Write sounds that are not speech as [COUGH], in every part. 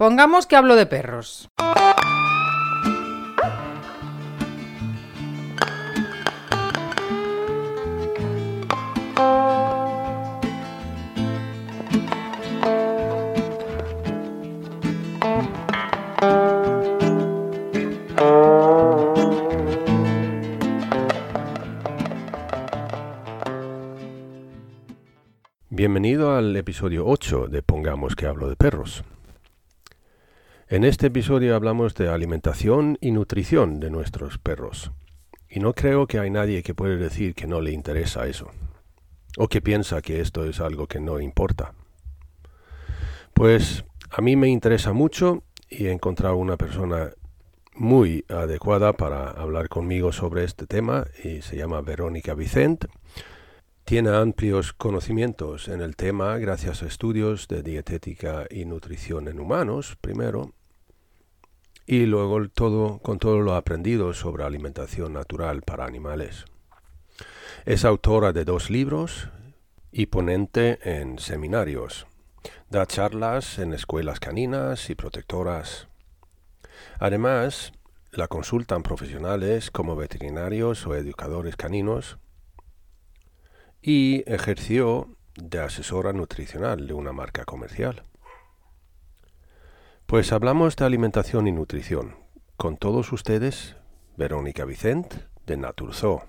Pongamos que hablo de perros. Bienvenido al episodio 8 de Pongamos que hablo de perros. En este episodio hablamos de alimentación y nutrición de nuestros perros. Y no creo que hay nadie que pueda decir que no le interesa eso. O que piensa que esto es algo que no importa. Pues a mí me interesa mucho y he encontrado una persona muy adecuada para hablar conmigo sobre este tema y se llama Verónica Vicent tiene amplios conocimientos en el tema gracias a estudios de dietética y nutrición en humanos, primero, y luego todo, con todo lo aprendido sobre alimentación natural para animales. Es autora de dos libros y ponente en seminarios. Da charlas en escuelas caninas y protectoras. Además, la consultan profesionales como veterinarios o educadores caninos y ejerció de asesora nutricional de una marca comercial. Pues hablamos de alimentación y nutrición. Con todos ustedes, Verónica Vicent de Naturzo.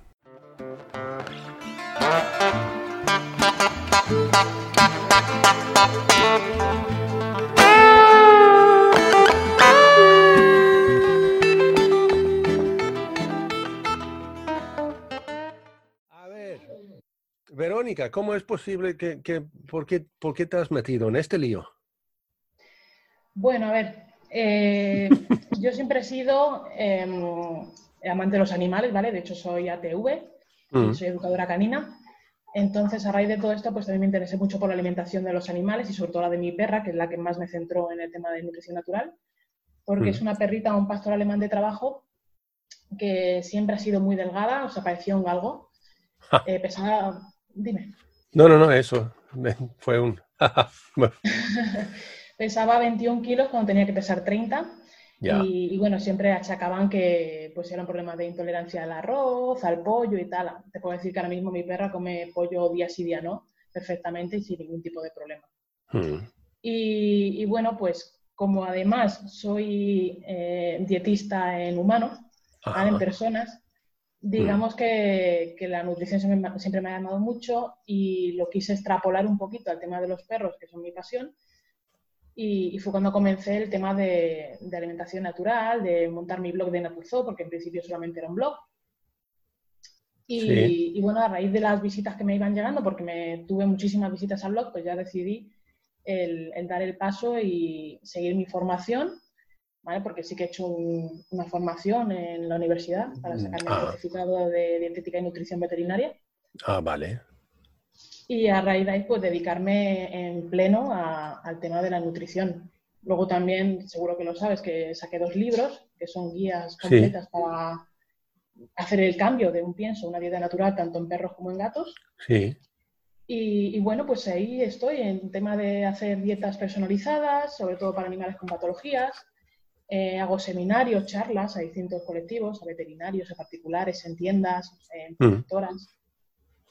Verónica, ¿cómo es posible que, por, qué, por, qué, te has metido en este lío? Bueno, a ver, eh, yo siempre he sido em, amante de los animales, ¿vale? De hecho, soy ATV, mm. soy educadora canina. Entonces, a raíz de todo esto, pues también me interesé mucho por la alimentación de los animales y sobre todo la de mi perra, que es la que más me centró en el tema de nutrición natural, porque mm. es una perrita, un pastor alemán de trabajo, que siempre ha sido muy delgada, o sea, parecía un galgo. Eh, pesaba Dime. No, no, no, eso. [LAUGHS] Fue un... [LAUGHS] [LAUGHS] Pesaba 21 kilos cuando tenía que pesar 30. Y, bueno, siempre achacaban que pues era un problema de intolerancia al arroz, al pollo y tal. Te puedo decir que ahora mismo mi perra come pollo día sí día no, perfectamente y sin ningún tipo de problema. Hmm. Y, bueno, pues como además soy eh, dietista en humanos, en personas, Digamos que, la nutrición siempre, me ha llamado mucho y lo quise extrapolar un poquito al tema de los perros, que son mi pasión. Y, fue cuando comencé el tema de, alimentación natural, de montar mi blog de Naturzo, porque en principio solamente era un blog. Y, bueno, a raíz de las visitas que me iban llegando, porque me tuve muchísimas visitas al blog, pues ya decidí el dar el paso y seguir mi formación porque sí que he hecho una formación en la universidad para mm, sacarme el ah. certificado de dietética y nutrición veterinaria. Ah, vale. Y a raíz de ahí, pues dedicarme en pleno al tema de la nutrición. Luego también, seguro que lo sabes, que saqué dos libros, que son guías completas para hacer el cambio de un pienso, una dieta natural, tanto en perros como en gatos. Sí. Y, y, bueno, pues ahí estoy en tema de hacer dietas personalizadas, sobre todo para animales con patologías, eh, hago seminarios, charlas a distintos colectivos, a veterinarios, a particulares, en tiendas, en mm.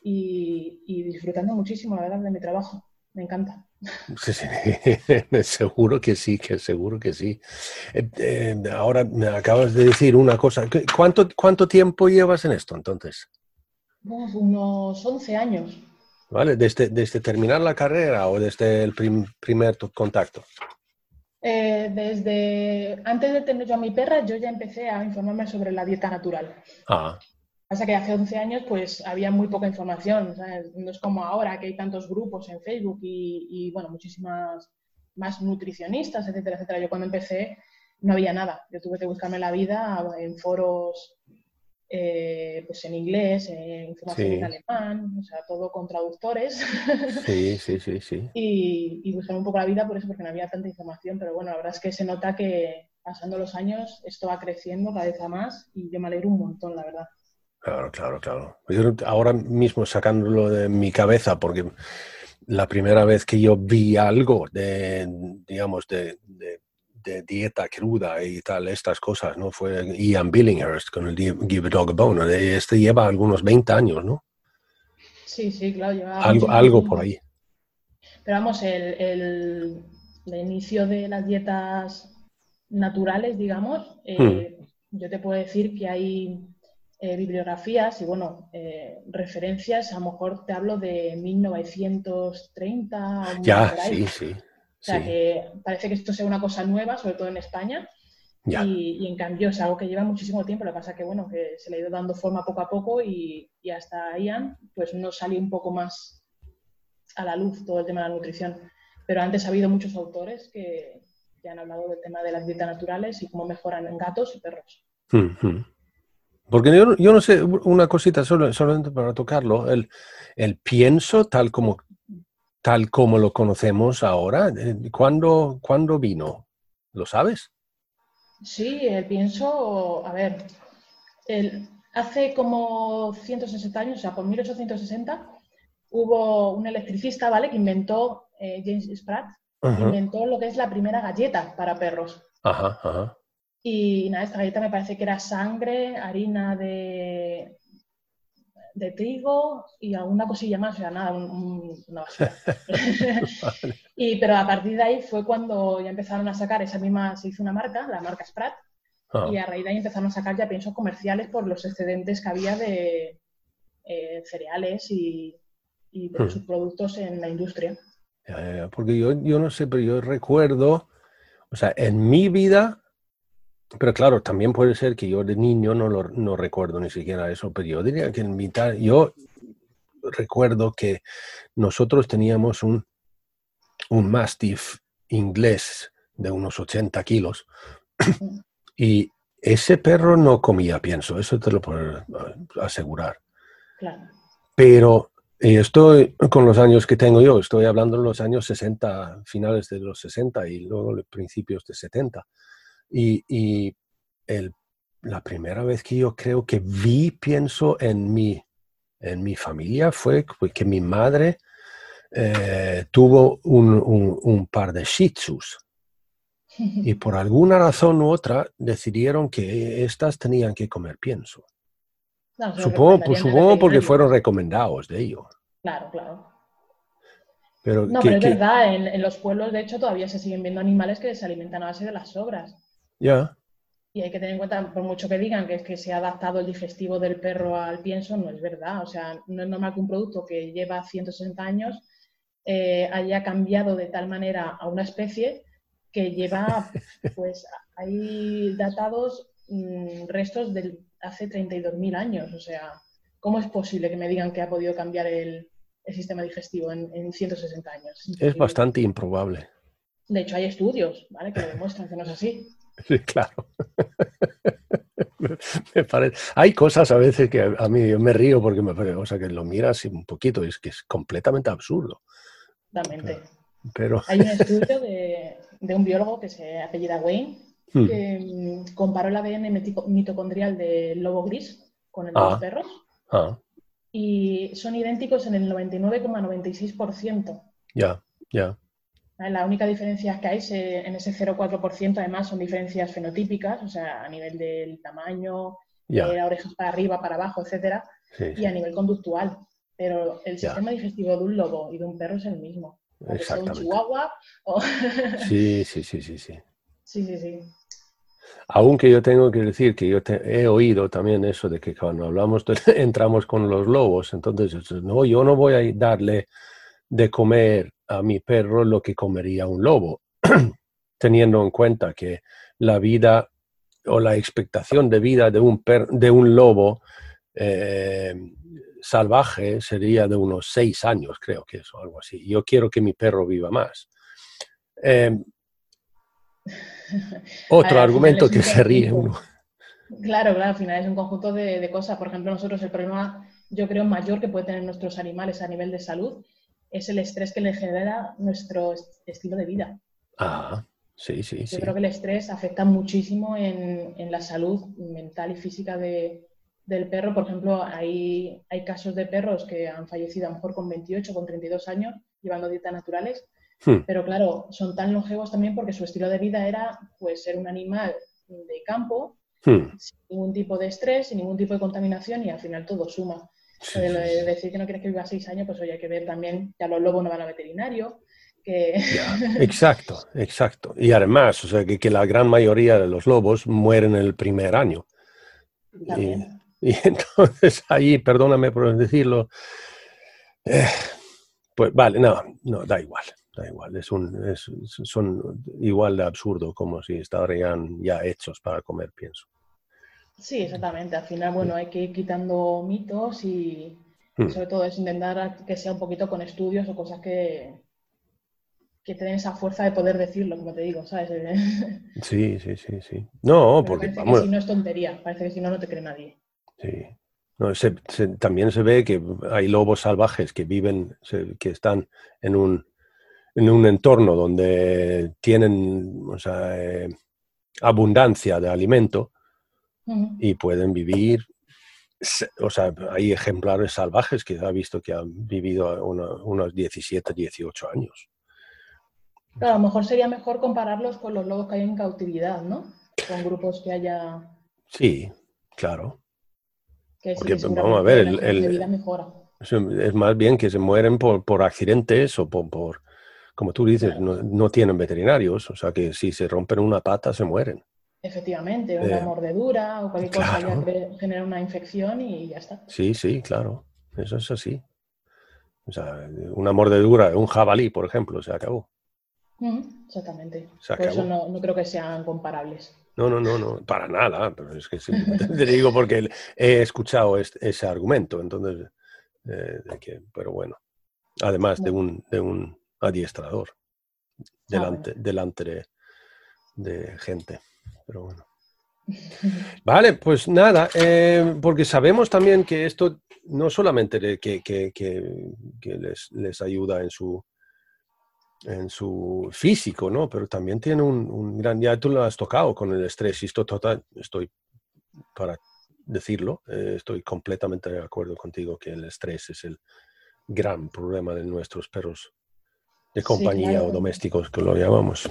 Y, disfrutando muchísimo, la verdad, de mi trabajo. Me encanta. [LAUGHS] Sí, sí. [LAUGHS] seguro que sí, que seguro que sí. Eh, eh, ahora me acabas de decir una cosa. ¿Cuánto, ¿Cuánto tiempo llevas en esto entonces? unos 11 años. ¿Vale? ¿Desde, desde terminar la carrera o desde el primer contacto? Eh, desde antes de tener yo a mi perra, yo ya empecé a informarme sobre la dieta natural. Ah. Pasa que hace 11 años pues había muy poca información, no es como ahora que hay tantos grupos en Facebook y, y, bueno, muchísimas más nutricionistas, etcétera, etcétera. Yo cuando empecé no había nada, yo tuve que buscarme la vida en foros eh, pues en inglés, en información en alemán, o sea, todo con traductores. [LAUGHS] Sí, sí, sí, sí. y, y buscar un poco la vida por eso, porque no había tanta información, pero bueno, la verdad es que se nota que pasando los años esto va creciendo cada vez más y yo me alegro un montón, la verdad. Claro, claro, claro. Yo ahora mismo sacándolo de mi cabeza, porque la primera vez que yo vi algo de, digamos, de de dieta cruda y tal, estas cosas, ¿no? Fue Ian Billinghurst con el Give a Dog a Bone. Este lleva algunos 20 años, ¿no? Sí, sí, claro. algo, algo por ahí. Pero vamos, el, el, inicio de las dietas naturales, digamos, eh, hmm. yo te puedo decir que hay eh, bibliografías y, bueno, eh, referencias, a lo mejor te hablo de 1930. Ya, sí, sí. O sea, que parece que esto sea una cosa nueva, sobre todo en España. Y, en cambio es algo que lleva muchísimo tiempo. Lo que pasa que, bueno, que se le ha ido dando forma poco a poco y, hasta Ian, pues no salió un poco más a la luz todo el tema de la nutrición. Pero antes ha habido muchos autores que, ya han hablado del tema de las dietas naturales y cómo mejoran en gatos y perros. Porque yo, yo, no sé, una cosita solo, solamente para tocarlo, el, el pienso tal como tal como lo conocemos ahora? Eh, ¿Cuándo, ¿cuándo vino? ¿Lo sabes? Sí, el pienso, a ver, el, hace como 160 años, o sea, por 1860, hubo un electricista, ¿vale? Que inventó, eh, James Spratt, inventó lo que es la primera galleta para perros. Ajá, ajá. Y nada, esta galleta me parece que era sangre, harina de, de trigo y alguna cosilla más, o sea, nada, una basura. [LAUGHS] y, pero a partir de ahí fue cuando ya empezaron a sacar esa misma, se hizo una marca, la marca Sprat, ah. y a raíz de ahí empezaron a sacar ya piensos comerciales por los excedentes que había de eh, cereales y, y de hmm. sus productos en la industria. porque yo, yo no sé, pero yo recuerdo, o sea, en mi vida pero claro, también puede ser que yo de niño no, lo, no recuerdo ni siquiera eso, pero yo diría que en mitad, yo recuerdo que nosotros teníamos un, un Mastiff inglés de unos 80 kilos [COUGHS] y ese perro no comía pienso, eso te lo puedo asegurar. Claro. Pero estoy con los años que tengo yo, estoy hablando de los años 60, finales de los 60 y luego principios de 70. Y, el, la primera vez que yo creo que vi, pienso, en mi, en mi familia fue que mi madre eh, tuvo un, un, par de shih tzus. Y por alguna razón u otra decidieron que estas tenían que comer pienso. supongo, pues, supongo porque fueron recomendados de ellos. Claro, claro. Pero, no, pero es verdad, en, en, los pueblos de hecho todavía se siguen viendo animales que se alimentan a base de las sobras. Ya. Y hay que tener en cuenta, por mucho que digan que es que se ha adaptado el digestivo del perro al pienso, no es verdad. O sea, no es normal que un producto que lleva 160 años eh, haya cambiado de tal manera a una especie que lleva, [LAUGHS] pues, hay datados mm, restos de hace 32.000 años. O sea, ¿cómo es posible que me digan que ha podido cambiar el, sistema digestivo en, en 160 años? Es bastante improbable. De hecho, hay estudios, ¿vale? Que lo demuestran que no es así. Sí, claro. [LAUGHS] me parece... Hay cosas a veces que a mí yo me río porque me parece, o sea, que lo miras un poquito y es que es completamente absurdo. Totalmente. Pero... Hay un estudio de, un biólogo que se apellida Wayne hmm. que mm, comparó el ADN mitocondrial del lobo gris con el de los ah. perros. Ah. Y son idénticos en el 99,96%. Ya, ya. La única diferencia que hay en ese 0,4% además son diferencias fenotípicas, o sea, a nivel del tamaño, de la orejas para arriba, para abajo, etcétera, y a nivel conductual. Pero el sistema digestivo de un lobo y de un perro es el mismo. Exactamente. Un chihuahua [LAUGHS] Sí, sí, sí, sí, sí. Sí, sí, sí. Aunque yo tengo que decir que yo he oído también eso de que cuando hablamos, [LAUGHS] entramos con los lobos, entonces, no, yo no voy a darle de comer a mi perro lo que comería un lobo, [CLEARS THROAT] teniendo en cuenta que la vida o la expectación de vida de un, de un lobo eh, salvaje sería de unos seis años, creo que es algo así. Yo quiero que mi perro viva más. Em, [LAUGHS] otro argumento que se ríe uno. Claro, claro, al final es un conjunto de, de, cosas. Por ejemplo, nosotros el problema, yo creo, mayor que puede tener nuestros animales a nivel de salud es el estrés que le genera nuestro estilo de vida. Ah, sí, sí, Yo creo que el estrés afecta muchísimo en, la salud mental y física del perro. Por ejemplo, hay, hay casos de perros que han fallecido a lo mejor con 28, con 32 años, llevando dietas naturales, Hmm. Pero claro, son tan longevos también porque su estilo de vida era pues ser un animal de campo, hmm. sin ningún tipo de estrés, sin ningún tipo de contaminación y al final todo suma. Decir que no quieres que viva seis años, pues hoy hay que ver también, ya los lobos no van a veterinario, que... [LAUGHS] exacto, exacto. Y además, o sea, que, la gran mayoría de los lobos mueren en el primer año. Y, [LAUGHS] entonces ahí, perdóname por decirlo, eh, pues vale, no, no, da igual da igual, es un, es, son igual de absurdo como si estarían ya hechos para comer, pienso. Sí, exactamente. Al final, bueno, hay que ir quitando mitos y, hmm. sobre todo es intentar que sea un poquito con estudios o cosas que, que te esa fuerza de poder decirlo, como te digo, ¿sabes? [LAUGHS] Sí, sí, sí, sí. No, porque parece que si no es tontería, parece que si no, no te cree nadie. Sí. No, también se ve que hay lobos salvajes que viven, que están en un en un entorno donde tienen eh, abundancia de alimento y pueden vivir, o sea, hay ejemplares salvajes que ha visto que han vivido unos 17, 18 años. a lo mejor sería mejor compararlos con los lobos que hay en cautividad, ¿no? Con grupos que haya... Sí, claro. Porque, vamos a ver, el, es más bien que se mueren por, por accidentes o por, por como tú dices, no, tienen veterinarios, o sea que si se rompen una pata se mueren. Efectivamente, una eh, mordedura o cualquier cosa que genera una infección y ya está. Sí, sí, claro, eso es así. O sea, una mordedura de un jabalí, por ejemplo, se acabó. exactamente. por eso no, creo que sean comparables. No, no, no, no, para nada. Pero es que [LAUGHS] te digo porque he escuchado ese argumento, entonces, eh, pero bueno, además de un, de un adiestrador delante, delante de, gente. Pero bueno. Vale, pues nada, eh, porque sabemos también que esto no solamente que, que, les, ayuda en su, en su físico, ¿no? Pero también tiene un, gran, ya tú lo has tocado con el estrés y esto total, estoy para decirlo, eh, estoy completamente de acuerdo contigo que el estrés es el gran problema de nuestros perros de compañía o domésticos, que lo llamamos.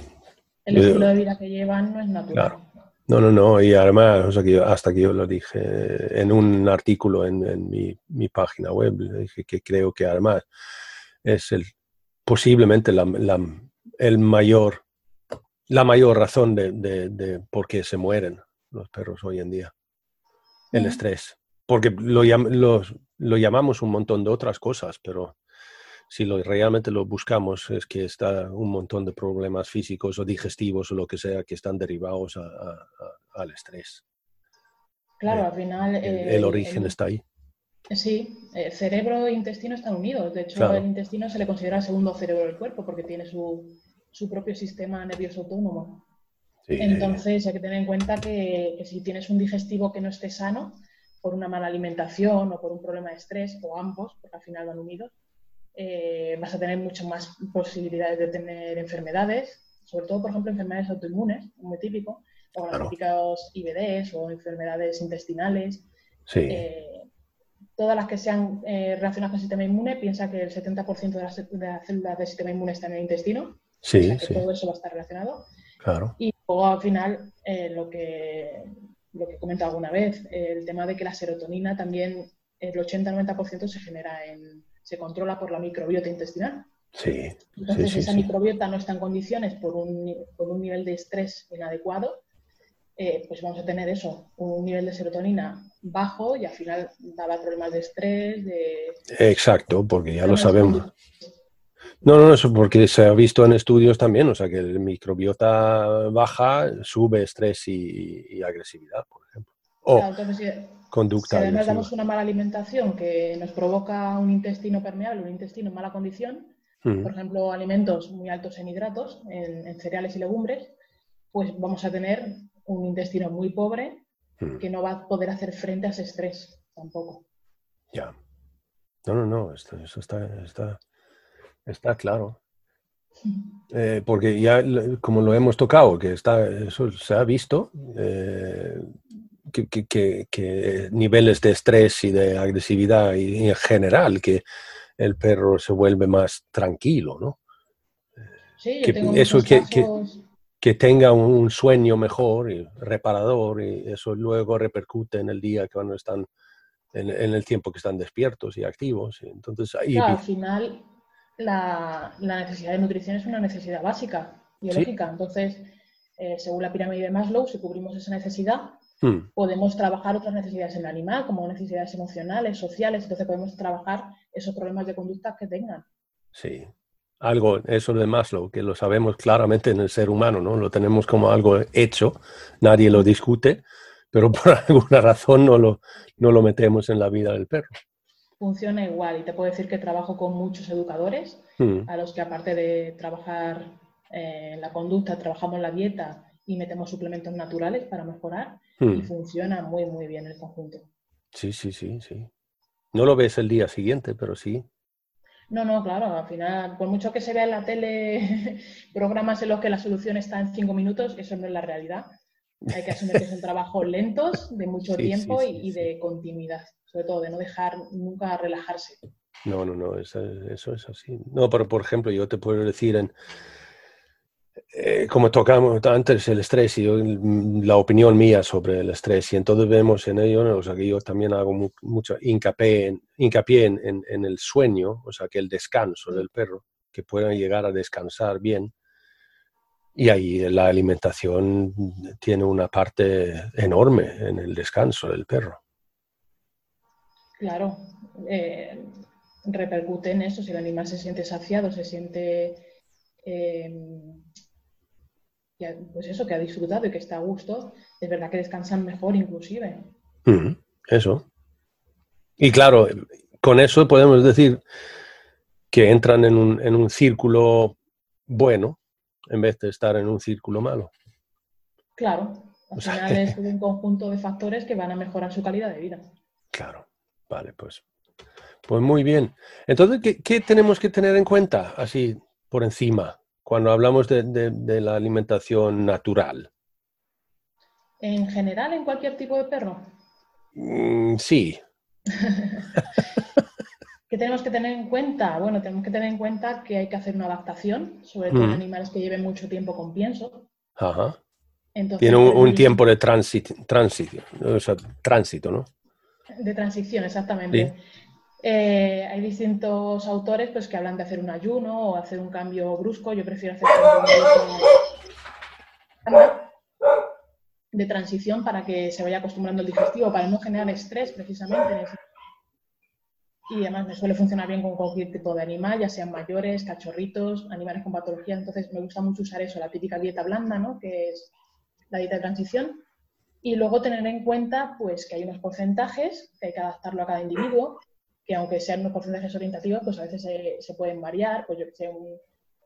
El estilo de vida que llevan no es natural. No, no, no, y además, o sea, que hasta que yo lo dije en un artículo en, mi, página web, dije que creo que además es el, posiblemente la, el mayor, la mayor razón de, de, por qué se mueren los perros hoy en día. El estrés. Porque lo, lo llamamos un montón de otras cosas, pero si lo, realmente lo buscamos, es que está un montón de problemas físicos o digestivos o lo que sea que están derivados al estrés. Claro, al final... El, origen está ahí. Sí, el cerebro e intestino están unidos. De hecho, el intestino se le considera el segundo cerebro del cuerpo porque tiene su, propio sistema nervioso autónomo. Entonces, hay que tener en cuenta que, que, si tienes un digestivo que no esté sano, por una mala alimentación o por un problema de estrés, o ambos, porque al final van unidos, eh, vas a tener mucho más posibilidades de tener enfermedades, sobre todo, por ejemplo, enfermedades autoinmunes, muy típico, o las típicas IBDs o enfermedades intestinales. Eh, todas las que sean eh, relacionadas con el sistema inmune, piensa que el 70% de las, células del sistema inmune están en el intestino. Sí, Todo eso va a estar relacionado. Claro. Y luego, al final, lo, que, lo que he comentado alguna vez, el tema de que la serotonina también, el 80-90% se genera en, se controla por la microbiota intestinal. Sí. Entonces, esa microbiota no está en condiciones por un, por un nivel de estrés inadecuado, eh, pues vamos a tener eso, un nivel de serotonina bajo y al final daba problemas de estrés, de... Exacto, porque ya lo sabemos. No, no, eso porque se ha visto en estudios también, o sea, que el microbiota baja, sube estrés y, agresividad, por ejemplo. O, conducta. Si además damos una mala alimentación que nos provoca un intestino permeable, un intestino en mala condición, mm. por ejemplo, alimentos muy altos en hidratos, en, cereales y legumbres, pues vamos a tener un intestino muy pobre mm. que no va a poder hacer frente a ese estrés tampoco. Ya. No, no, no, eso está, está, está claro. [LAUGHS] Eh, porque ya, como lo hemos tocado, que está, eso se ha visto, eh, que, niveles de estrés y de agresividad y, en general que el perro se vuelve más tranquilo, ¿no? Sí, que, tengo eso que, que, tenga un sueño mejor y reparador y eso luego repercute en el día cuando están en, el tiempo que están despiertos y activos. Entonces, ahí... al final la, necesidad de nutrición es una necesidad básica, biológica. Entonces, eh, según la pirámide de Maslow, si cubrimos esa necesidad, hmm. podemos trabajar otras necesidades en el animal, como necesidades emocionales, sociales. Entonces, podemos trabajar esos problemas de conducta que tengan. Sí, algo, eso de Maslow, que lo sabemos claramente en el ser humano, ¿no? Lo tenemos como algo hecho, nadie lo discute, pero [LAUGHS] por alguna razón no lo, no lo metemos en la vida del perro. Funciona igual y te puedo decir que trabajo con muchos educadores, hmm. a los que aparte de trabajar eh, la conducta, trabajamos la dieta y metemos suplementos naturales para mejorar y hmm. funciona muy, muy bien el conjunto. Sí, sí, sí, sí. No lo ves el día siguiente, pero sí. No, no, claro, al final, por mucho que se vea en la tele [LAUGHS] programas en los que la solución está en cinco minutos, eso no es la realidad. Hay que asumir que son [LAUGHS] trabajos lentos, de mucho tiempo y, de continuidad, sobre todo de no dejar nunca relajarse. No, no, no, eso, eso es así. No, pero por ejemplo, yo te puedo decir en, eh, como tocamos antes el estrés y la opinión mía sobre el estrés, y entonces vemos en ello, o sea, que yo también hago mucho hincapié, en, el sueño, o sea, que el descanso del perro, que puedan llegar a descansar bien. Y ahí la alimentación tiene una parte enorme en el descanso del perro. Claro, eh, repercute en eso, si el animal se siente saciado, se siente... Eh, pues eso, que ha disfrutado y que está a gusto, es verdad que descansan mejor inclusive. eso. Y claro, con eso podemos decir que entran en un, en un círculo bueno en vez de estar en un círculo malo. Claro, al final es un conjunto de factores que van a mejorar su calidad de vida. Claro, vale, pues, pues muy bien. Entonces, ¿qué, qué tenemos que tener en cuenta así por encima? Cuando hablamos de, la alimentación natural? ¿En general, en cualquier tipo de perro? Mm, sí. [LAUGHS] ¿Qué tenemos que tener en cuenta? Bueno, tenemos que tener en cuenta que hay que hacer una adaptación, sobre todo en mm. animales que lleven mucho tiempo con pienso. Ajá. Tiene un, tiempo de tránsito, tránsito, ¿no? De transición, exactamente. Eh, hay distintos autores pues, que hablan de hacer un ayuno o hacer un cambio brusco. Yo prefiero hacer un cambio de transición para que se vaya acostumbrando el digestivo, para no generar estrés precisamente. Y además me suele funcionar bien con cualquier tipo de animal, ya sean mayores, cachorritos, animales con patología. Entonces me gusta mucho usar eso, la típica dieta blanda, ¿no? que es la dieta de transición. Y luego tener en cuenta pues, que hay unos porcentajes que hay que adaptarlo a cada individuo que aunque sean unos porcentajes orientativos, pues a veces se, pueden variar. Pues yo que sé,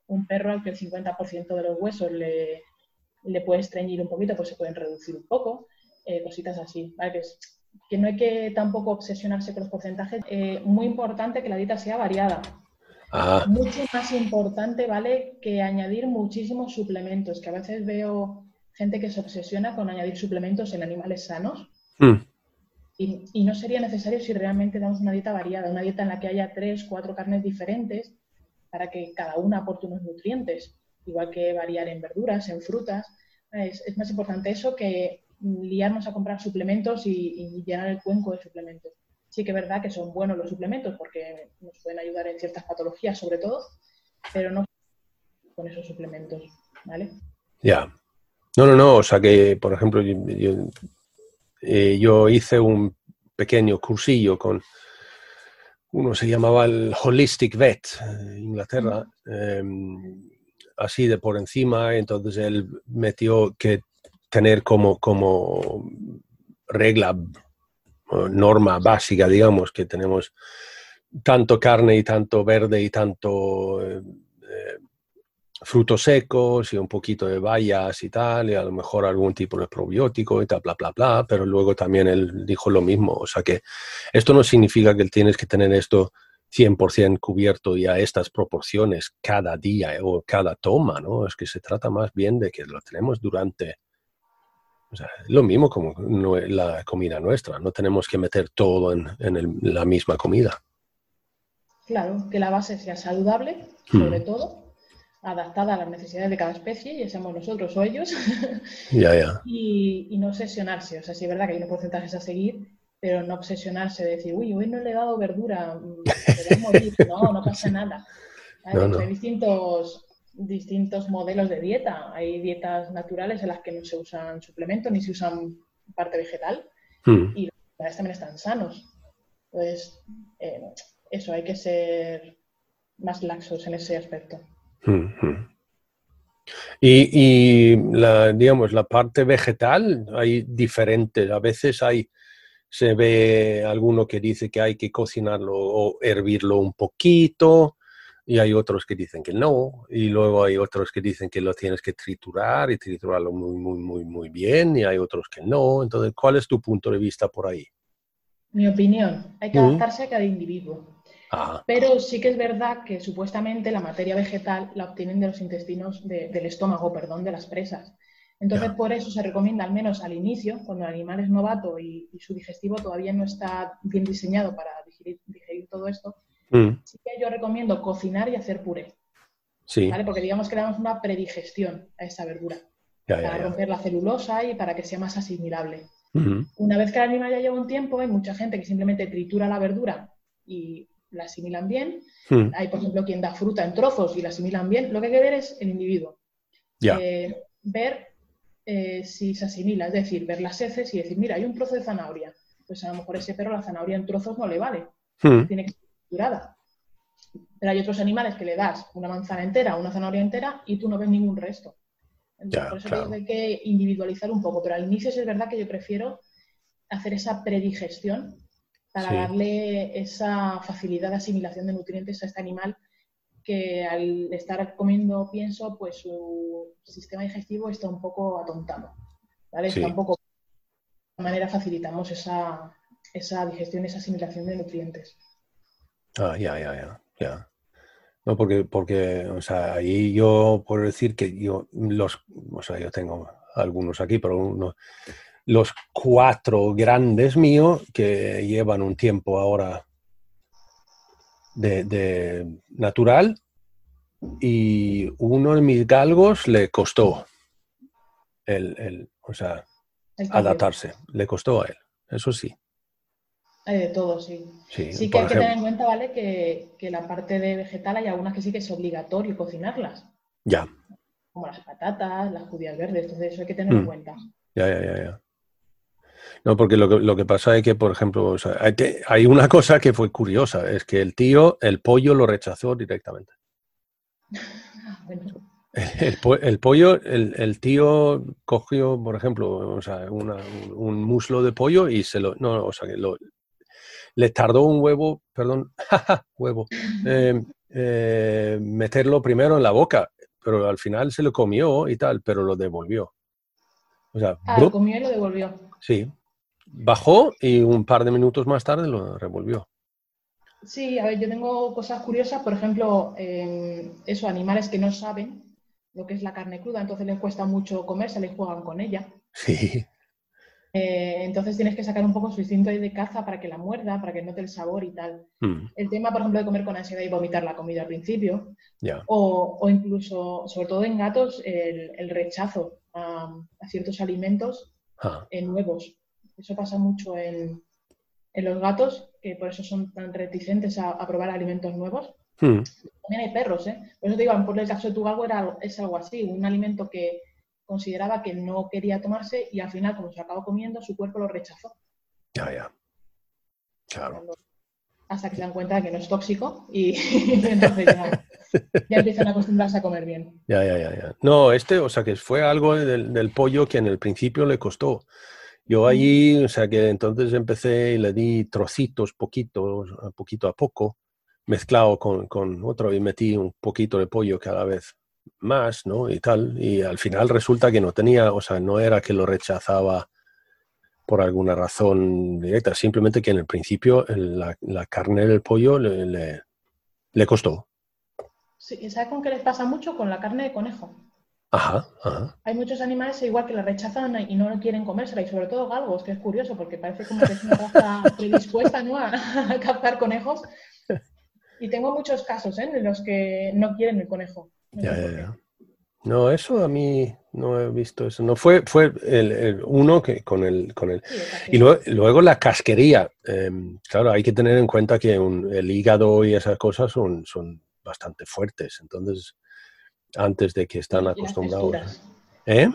un, perro al que el 50% de los huesos le, le puede estreñir un poquito, pues se pueden reducir un poco, eh, cositas así. Que, no hay que tampoco obsesionarse con los porcentajes. Eh, muy importante que la dieta sea variada. Ah. Mucho más importante, ¿vale? Que añadir muchísimos suplementos, que a veces veo gente que se obsesiona con añadir suplementos en animales sanos. Hmm. Y, no sería necesario si realmente damos una dieta variada, una dieta en la que haya tres, cuatro carnes diferentes para que cada una aporte unos nutrientes, igual que variar en verduras, en frutas. Es, más importante eso que liarnos a comprar suplementos y, llenar el cuenco de suplementos. Sí que es verdad que son buenos los suplementos porque nos pueden ayudar en ciertas patologías sobre todo, pero no con esos suplementos, ¿vale? Ya. No, no, no. O sea que, por ejemplo, yo eh, yo hice un pequeño cursillo con uno se llamaba el Holistic Vet en Inglaterra, em, así de por encima, entonces él metió que tener como, como regla, norma básica, digamos, que tenemos tanto carne y tanto verde y tanto eh, frutos secos y un poquito de bayas y tal, y a lo mejor algún tipo de probiótico y tal, bla, bla, bla, pero luego también él dijo lo mismo. O sea que esto no significa que tienes que tener esto 100% cubierto y a estas proporciones cada día o cada toma, ¿no? Es que se trata más bien de que lo tenemos durante... O sea, lo mismo como la comida nuestra, no tenemos que meter todo en, la misma comida. Claro, que la base sea saludable, sobre hmm. todo, adaptada a las necesidades de cada especie, ya seamos nosotros o ellos, [LAUGHS] ya, ya. Y, y, no obsesionarse. O sea, sí es verdad que hay unos porcentajes a seguir, pero no obsesionarse de decir, uy, hoy no le he dado verdura, mm, [LAUGHS] morir. No, no pasa nada. Hay distintos, distintos modelos de dieta. Hay dietas naturales en las que no se usan suplementos ni se usan parte vegetal hmm. y los vegetales también están sanos. Entonces, eh, eso, hay que ser más laxos en ese aspecto. Y, la, digamos, la parte vegetal, hay diferentes, a veces hay, se ve alguno que dice que hay que cocinarlo o hervirlo un poquito, y hay otros que dicen que no, y luego hay otros que dicen que lo tienes que triturar y triturarlo muy, muy, muy, muy bien, y hay otros que no. Entonces, ¿cuál es tu punto de vista por ahí? Mi opinión, hay que adaptarse a cada individuo. Pero sí que es verdad que supuestamente la materia vegetal la obtienen de los intestinos, del estómago, perdón, de las presas. Entonces, por eso se recomienda, al menos al inicio, cuando el animal es novato y, su digestivo todavía no está bien diseñado para digerir todo esto, Mm. Sí que yo recomiendo cocinar y hacer puré. Sí. Porque digamos que le damos una predigestión a esa verdura. para romper la celulosa y para que sea más asimilable. Una vez que el animal ya lleva un tiempo, hay mucha gente que simplemente tritura la verdura y la asimilan bien. Mm. Hay, por ejemplo, quien da fruta en trozos y la asimilan bien. Lo que hay que ver es el individuo. Eh, ver eh, si se asimila, es decir, ver las heces y decir, mira, hay un trozo de zanahoria. Pues a lo mejor ese perro la zanahoria en trozos no le vale. Mm. Tiene que pero hay otros animales que le das una manzana entera, una zanahoria entera y tú no ves ningún resto. por eso hay que individualizar un poco. Pero al inicio es verdad que yo prefiero hacer esa predigestión para darle esa facilidad de asimilación de nutrientes a este animal que al estar comiendo pienso, pues su sistema digestivo está un poco atontado. ¿vale? Está un poco... De manera facilitamos esa, esa digestión, esa asimilación de nutrientes. Ah, ya, ya, ya, ya. No, porque, porque, o sea, ahí yo puedo decir que yo, los, o sea, yo tengo algunos aquí, pero uno, los cuatro grandes míos que llevan un tiempo ahora de, natural y uno de mis galgos le costó el, el o sea, adaptarse, le costó a él, eso sí. Hay de todo, sí. Sí, que hay que tener en cuenta, ¿vale? Que, la parte de vegetal hay algunas que sí que es obligatorio cocinarlas. Ya. Como las patatas, las judías verdes, entonces eso hay que tener en mm. cuenta. Ya, ya, ya, ya. No, porque lo que, lo que pasa es que, por ejemplo, hay, una cosa que fue curiosa, es que el tío, el pollo lo rechazó directamente. el, pollo, el, tío cogió, por ejemplo, o sea, un muslo de pollo y se lo, no, o sea, lo, le tardó un huevo, perdón, [LAUGHS] huevo, em, eh, meterlo primero en la boca, pero al final se lo comió y tal, pero lo devolvió. O sea, ah, lo comió y lo devolvió. Sí. Bajó y un par de minutos más tarde lo revolvió. Sí, a ver, yo tengo cosas curiosas, por ejemplo, eh, eso, animales que no saben lo que es la carne cruda, entonces les cuesta mucho comer, se les juegan con ella. Sí. Eh, entonces tienes que sacar un poco su instinto de caza para que la muerda, para que note el sabor y tal. Hmm. El tema, por ejemplo, de comer con ansiedad y vomitar la comida al principio, o, incluso, sobre todo en gatos, el, rechazo a, ciertos alimentos ah. en nuevos. Eso pasa mucho en, los gatos, que por eso son tan reticentes a, probar alimentos nuevos. Hmm. También hay perros, ¿eh? Por eso te digo, por el caso de tu galgo era, es algo así, un alimento que consideraba que no quería tomarse y al final, como se acabó comiendo, su cuerpo lo rechazó. Ya, ya. Claro. Hasta que se dan cuenta de que no es tóxico y, [LAUGHS] entonces ya, empiezan a acostumbrarse a comer bien. Ya, ya, ya, ya. No, este, o sea, que fue algo del, pollo que en el principio le costó. Yo allí, o sea, que entonces empecé y le di trocitos, poquitos, poquito a poco, mezclado con, con otro y metí un poquito de pollo cada vez más, ¿no? Y tal. Y al final resulta que no tenía, o sea, no era que lo rechazaba por alguna razón directa, simplemente que en el principio la, carne del pollo le, le, costó. Sí, ¿sabes con qué les pasa mucho? Con la carne de conejo. Ajá, ajá. Hay muchos animales igual que la rechazan y no quieren comérsela, y sobre todo galgos, que es curioso porque parece como que es una raza [LAUGHS] predispuesta ¿no? a, captar conejos. Y tengo muchos casos ¿eh? en los que no quieren el conejo. Ya, ya, ya. No, eso a mí no he visto eso. No fue, fue el, uno que con el, con el y luego, la casquería. Em, claro, hay que tener en cuenta que el hígado y esas cosas son, son bastante fuertes. Entonces, antes de que están acostumbrados. ¿Eh?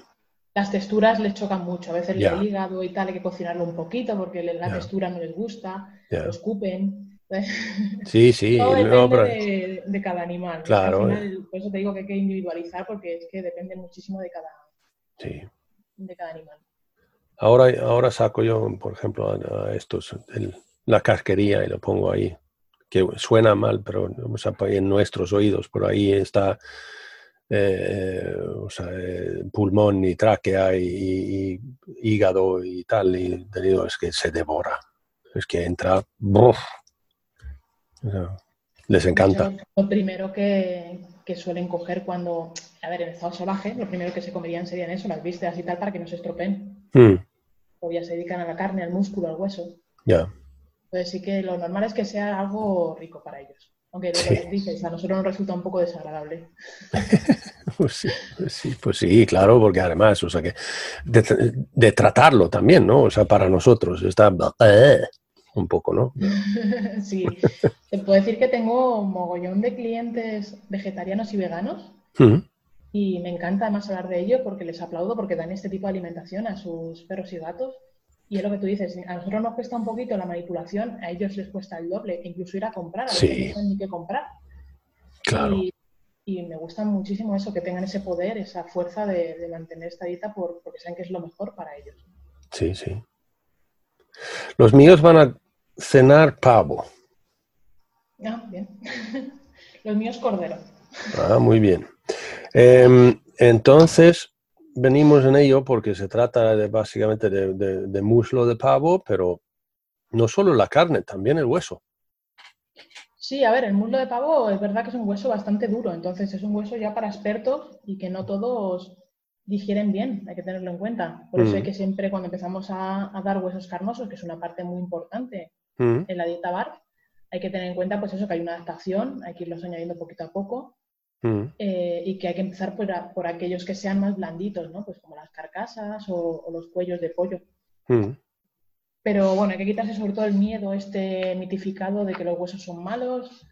Las texturas les chocan mucho. A veces el hígado y tal hay que cocinarlo un poquito porque la textura no les gusta, lo escupen. [LAUGHS] Sí, sí. Todo depende de, cada animal. Claro. por eso te digo que hay que individualizar porque es que depende muchísimo de cada, sí. de cada animal. Ahora, ahora saco yo, por ejemplo, a, estos, la casquería y lo pongo ahí, que suena mal, pero en nuestros oídos, por ahí está eh, o sea, eh, pulmón y tráquea y, hígado y tal, y te digo, es que se devora. Es que entra, les encanta. lo primero que, suelen coger cuando, a ver, en estado salvaje, lo primero que se comerían serían eso, las vísceras y tal, para que no se estropeen. Hmm. O ya se dedican a la carne, al músculo, al hueso. Ya. Entonces sí que lo normal es que sea algo rico para ellos. Aunque lo dices, a nosotros nos resulta un poco desagradable. [LAUGHS] Pues, pues sí, pues sí, claro, porque además, o sea que de, tratarlo también, ¿no? O sea, para nosotros está eh, un poco, ¿no? [LAUGHS] sí, te puedo decir que tengo un mogollón de clientes vegetarianos y veganos. Y me encanta además hablar de ello porque les aplaudo porque dan este tipo de alimentación a sus perros y gatos y es lo que tú dices, a nosotros nos cuesta un poquito la manipulación, a ellos les cuesta el doble, incluso ir a comprar, a veces no saben ni qué comprar. Claro. Y, me gusta muchísimo eso, que tengan ese poder, esa fuerza de, mantener esta dieta por, porque saben que es lo mejor para ellos. Sí, sí. Los míos van a cenar pavo. Ah, bien. [LAUGHS] Los míos cordero. Ah, muy bien. Em, entonces, venimos en ello porque se trata de, básicamente de, muslo de pavo, pero no solo la carne, también el hueso. Sí, a ver, el muslo de pavo es verdad que es un hueso bastante duro, entonces es un hueso ya para expertos y que no todos digieren bien, hay que tenerlo en cuenta. Por eso hay mm. que siempre cuando empezamos a, dar huesos carnosos, que es una parte muy importante mm. en la dieta bar, hay que tener en cuenta pues eso, que hay una adaptación, hay que irlos añadiendo poquito a poco Mm. Eh, y que hay que empezar por, aquellos que sean más blanditos, ¿no? Pues como las carcasas o, los cuellos de pollo. Mm. Pero bueno, hay que quitarse sobre todo el miedo este mitificado de que los huesos son malos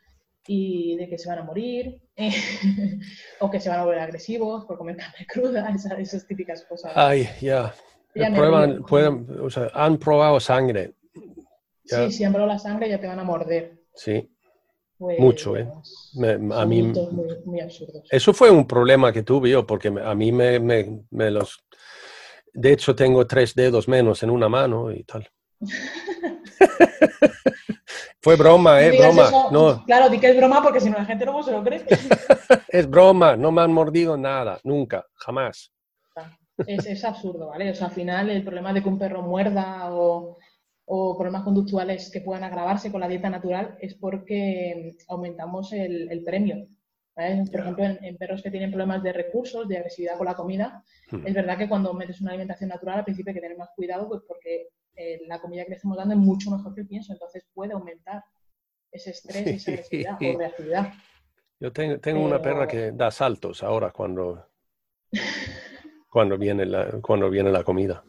y de que se van a morir [LAUGHS] o que se van a volver agresivos por comer carne [LAUGHS] cruda, esas, típicas cosas. Ay, ya. o sea, han probado sangre. Sí, si han probado la sangre ya te van a morder. Sí, mucho, ¿eh? a mí, Eso fue un problema que tuve yo, porque a mí me, me, los... De hecho, tengo tres dedos menos en una mano y tal. [LAUGHS] fue broma, ¿eh? broma. No. Claro, di que es broma porque si no la gente no se lo cree. [LAUGHS] es broma, no me han mordido nada, nunca, jamás. Es, es absurdo, ¿vale? O sea, al final el problema de que un perro muerda o o problemas conductuales que puedan agravarse con la dieta natural es porque aumentamos el, premio. Por ejemplo, en, perros que tienen problemas de recursos, de agresividad con la comida, hmm. es verdad que cuando metes una alimentación natural al principio hay que tener más cuidado pues porque eh, la comida que le estamos dando es mucho mejor que el pienso, entonces puede aumentar ese estrés, esa agresividad o reactividad. Yo tengo, tengo una perra que da saltos ahora cuando, cuando, viene la, cuando viene la comida.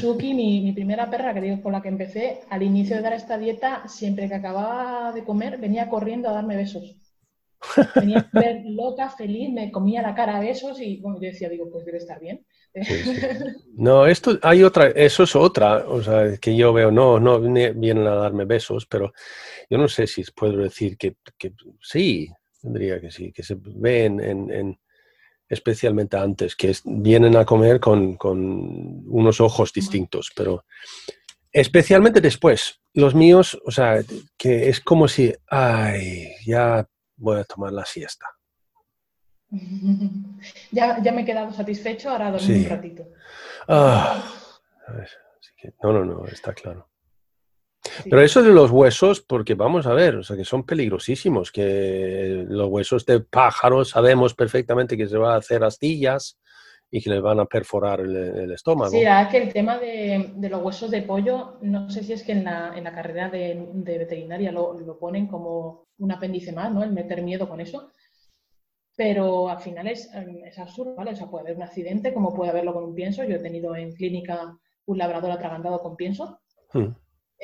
Suki, mi, primera perra, que digo con la que empecé, al inicio de dar esta dieta, siempre que acababa de comer, venía corriendo a darme besos. Venía ver loca, feliz, me comía la cara a besos y bueno, yo decía, digo, pues debe estar bien. [LAUGHS] No, esto hay otra, eso es otra, o sea, que yo veo, no, no vienen a darme besos, pero yo no sé si puedo decir que, sí, tendría que sí, que se ven en especialmente antes, que vienen a comer con, unos ojos distintos, pero especialmente después. Los míos, o sea, que es como si, ay, ya voy a tomar la siesta. [LAUGHS] ya, me he quedado satisfecho, ahora dormir un ratito. Ah, no, no, no, está claro. Pero eso de los huesos, porque vamos a ver, o sea, que son peligrosísimos, que los huesos de pájaro sabemos perfectamente que se va a hacer astillas y que les van a perforar el, estómago. Sí, es que el tema de, los huesos de pollo, no sé si es que en la, en la carrera de, veterinaria lo, lo, ponen como un apéndice más, ¿no? El meter miedo con eso. pero al final es, es absurdo, ¿vale? O sea, puede haber un accidente como puede haberlo con un pienso. Yo he tenido en clínica un labrador atragantado con pienso. Hmm.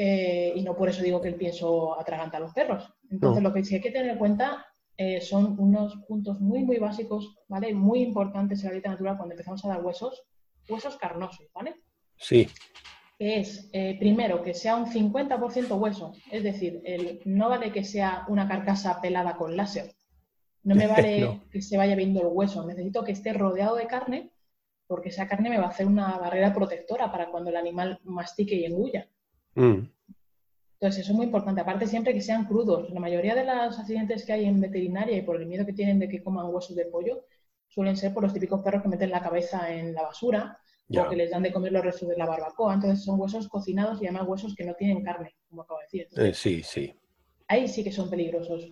Eh, y no por eso digo que el pienso atraganta a los perros. Entonces, lo que sí hay que tener en cuenta eh, son unos puntos muy, muy básicos, ¿vale? Muy importantes en la dieta natural cuando empezamos a dar huesos, huesos carnosos, ¿vale? Sí. es, eh, primero, que sea un 50% hueso, es decir, el, no vale que sea una carcasa pelada con láser, no me [LAUGHS] vale que se vaya viendo el hueso, necesito que esté rodeado de carne, porque esa carne me va a hacer una barrera protectora para cuando el animal mastique y engulla. Mm. Entonces, eso es muy importante. Aparte, siempre que sean crudos. La mayoría de los accidentes que hay en veterinaria y por el miedo que tienen de que coman huesos de pollo suelen ser por los típicos perros que meten la cabeza en la basura o que les dan de comer los restos de la barbacoa. Entonces, son huesos cocinados y además huesos que no tienen carne, como acabo de decir. Eh, sí, sí. Ahí sí que son peligrosos.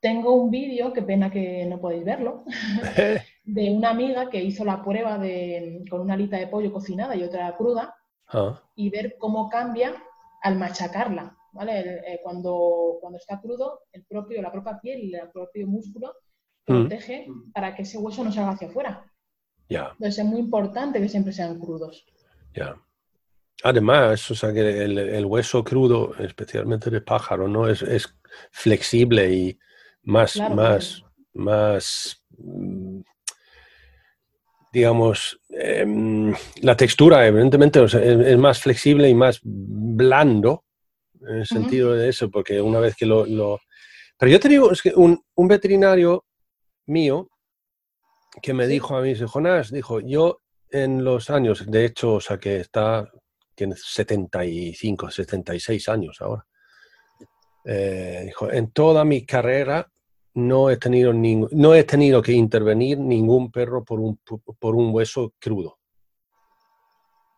Tengo un vídeo, qué pena que no podéis verlo, [LAUGHS] de una amiga que hizo la prueba de, con una alita de pollo cocinada y otra cruda ah. y ver cómo cambia al machacarla, ¿vale? Eh, cuando, cuando está crudo, el propio, la propia piel y el propio músculo mm. protege para que ese hueso no salga hacia afuera. Ya. Entonces es muy importante que siempre sean crudos. Ya. Además, o sea que el, hueso crudo, especialmente de pájaro, ¿no? Es, es flexible y más, más, más digamos, em, la textura evidentemente es, más flexible y más blando en el sentido de eso, porque una vez que lo, Pero yo te digo, es que un, veterinario mío que me dijo a mí, Jonás, dijo, yo en los años, de hecho, o sea, que está, tiene 75, 76 años ahora, eh, dijo, en toda mi carrera no he tenido, no he tenido que intervenir ningún perro por un, por un hueso crudo.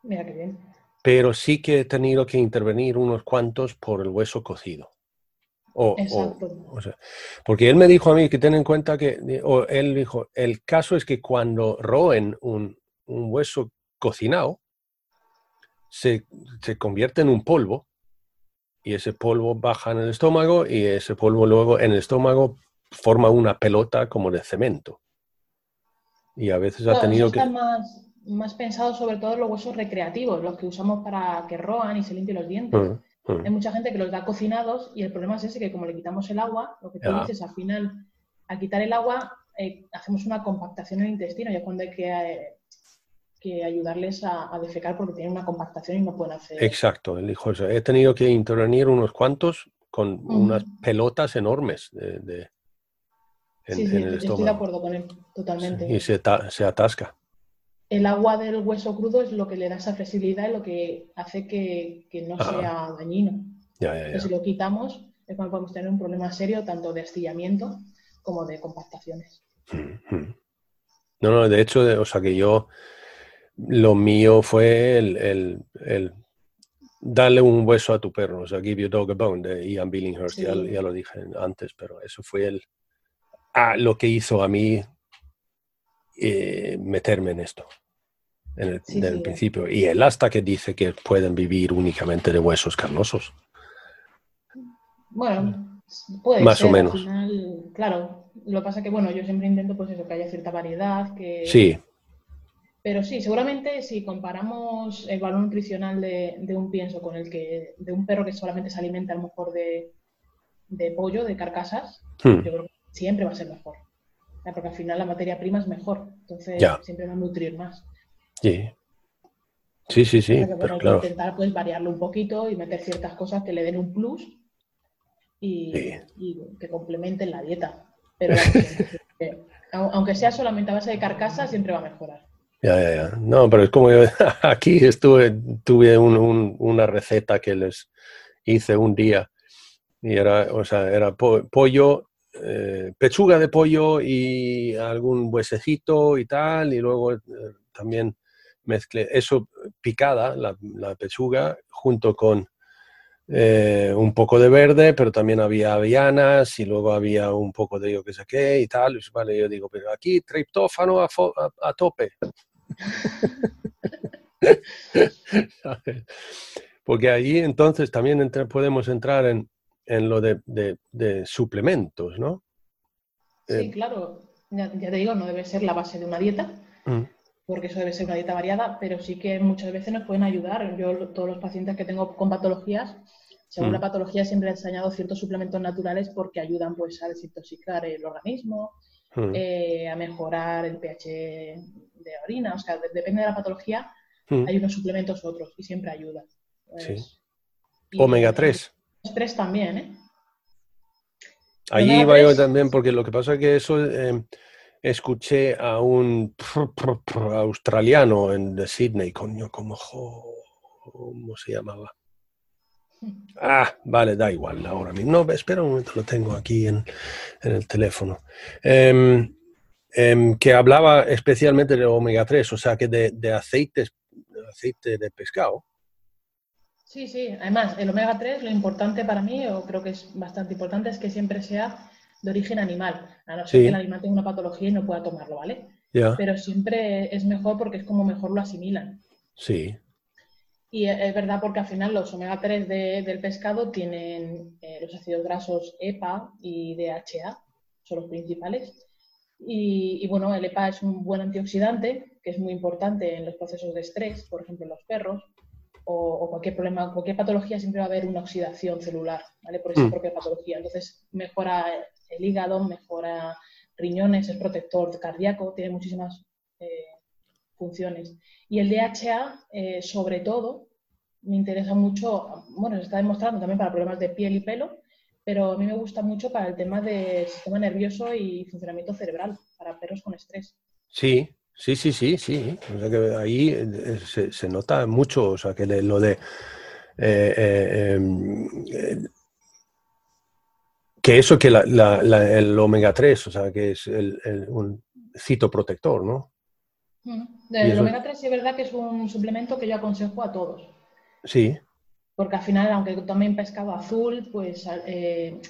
Mira qué bien. Pero sí que he tenido que intervenir unos cuantos por el hueso cocido. O, porque él me dijo a mí que ten en cuenta que, o él dijo, el caso es que cuando roen un, un hueso cocinado, se, se, convierte en un polvo y ese polvo baja en el estómago y ese polvo luego en el estómago forma una pelota como de cemento. Y a veces ha tenido que... Más, más pensado sobre todo en los huesos recreativos, los que usamos para que roan y se limpien los dientes. Mm, mm. Hay mucha gente que los da cocinados y el problema es ese, que como le quitamos el agua, lo que tú dices, al final, al quitar el agua, eh, hacemos una compactación en el intestino, y es cuando hay que, eh, que ayudarles a, defecar porque tienen una compactación y no pueden hacer... Exacto, el hijo, he tenido que intervenir unos cuantos con unas pelotas enormes de, sí, sí, Estoy de acuerdo con él, totalmente. y se, se, atasca. El agua del hueso crudo es lo que le da esa flexibilidad y lo que hace que, que no sea dañino. Ya, ya, ya. si lo quitamos, es cuando podemos tener un problema serio tanto de astillamiento como de compactaciones. No, no, de hecho, o sea que yo, lo mío fue el, el, el darle un hueso a tu perro, o sea, give your dog a bone de Ian Billinghurst, ya, ya, lo dije antes, pero eso fue el, a lo que hizo a mí eh, meterme en esto en el, principio. Y él hasta que dice que pueden vivir únicamente de huesos carnosos. Bueno, puede Más o menos. claro, lo que pasa que, bueno, yo siempre intento pues eso, que haya cierta variedad, que... Sí. Pero sí, seguramente si comparamos el valor nutricional de, un pienso con el que de un perro que solamente se alimenta a lo mejor de, pollo, de carcasas, hmm. yo creo que siempre va a ser mejor. Porque al final la materia prima es mejor, entonces siempre va a nutrir más. Sí. Sí, sí, sí. pero claro. intentar pues, variarlo un poquito y meter ciertas cosas que le den un plus y, que complementen la dieta. Pero [LAUGHS] aunque sea solamente a base de carcasa, siempre va a mejorar. Ya, ya, ya. No, pero es como yo [LAUGHS] aquí estuve, tuve una receta que les hice un día y era, o sea, era pollo eh, pechuga de pollo y algún huesecito y tal, y luego eh, también mezclé eso picada, la, pechuga, junto con eh, un poco de verde, pero también había avellanas y luego había un poco de yo que sé qué y tal. vale, yo digo, pero aquí triptófano a, tope. [LAUGHS] [LAUGHS] Porque allí entonces también podemos entrar en, en lo de, suplementos, ¿no? Sí, eh, claro. ya, te digo, no debe ser la base de una dieta, mm. porque eso debe ser una dieta variada, pero sí que muchas veces nos pueden ayudar. Yo, todos los pacientes que tengo con patologías, según la mm. patología, siempre les añado ciertos suplementos naturales porque ayudan pues, a desintoxicar el organismo, mm. eh, a mejorar el pH de orina. O sea, depende de la patología, hay unos suplementos u otros y siempre ayuda. sí. Omega 3. 3 también, ¿eh? Allí iba yo también, porque lo que pasa es que eso eh, escuché a un australiano en de Sydney, coño, como ¿cómo se llamaba? Ah, vale, da igual ahora mismo. No, espera un momento, lo tengo aquí en, el teléfono. Em, em, que hablaba especialmente de omega 3, o sea que de, de aceites, aceite de pescado. Sí, sí. Además, el omega 3, lo importante para mí, o creo que es bastante importante, es que siempre sea de origen animal. A no ser que el animal tenga una patología y no pueda tomarlo, ¿vale? Pero siempre es mejor porque es como mejor lo asimilan. Sí. Y es verdad porque al final los omega 3 del pescado tienen eh, los ácidos grasos EPA y DHA, son los principales. Y, y, bueno, el EPA es un buen antioxidante, que es muy importante en los procesos de estrés, por ejemplo en los perros o, cualquier problema, cualquier patología siempre va a haber una oxidación celular, ¿vale? Por esa mm. propia patología. Entonces, mejora el hígado, mejora riñones, es protector cardíaco, tiene muchísimas eh, funciones. Y el DHA, eh, sobre todo, me interesa mucho, bueno, se está demostrando también para problemas de piel y pelo, pero a mí me gusta mucho para el tema del sistema nervioso y funcionamiento cerebral, para perros con estrés. Sí, Sí, sí, sí, sí. O sea que ahí eh, se, nota mucho, o sea que lo de eh, eh, em, que eso que el omega 3, o sea que es el, un citoprotector, ¿no? El omega 3 sí es verdad que es un suplemento que yo aconsejo a todos. Sí. Porque al final, aunque tomen pescado azul, pues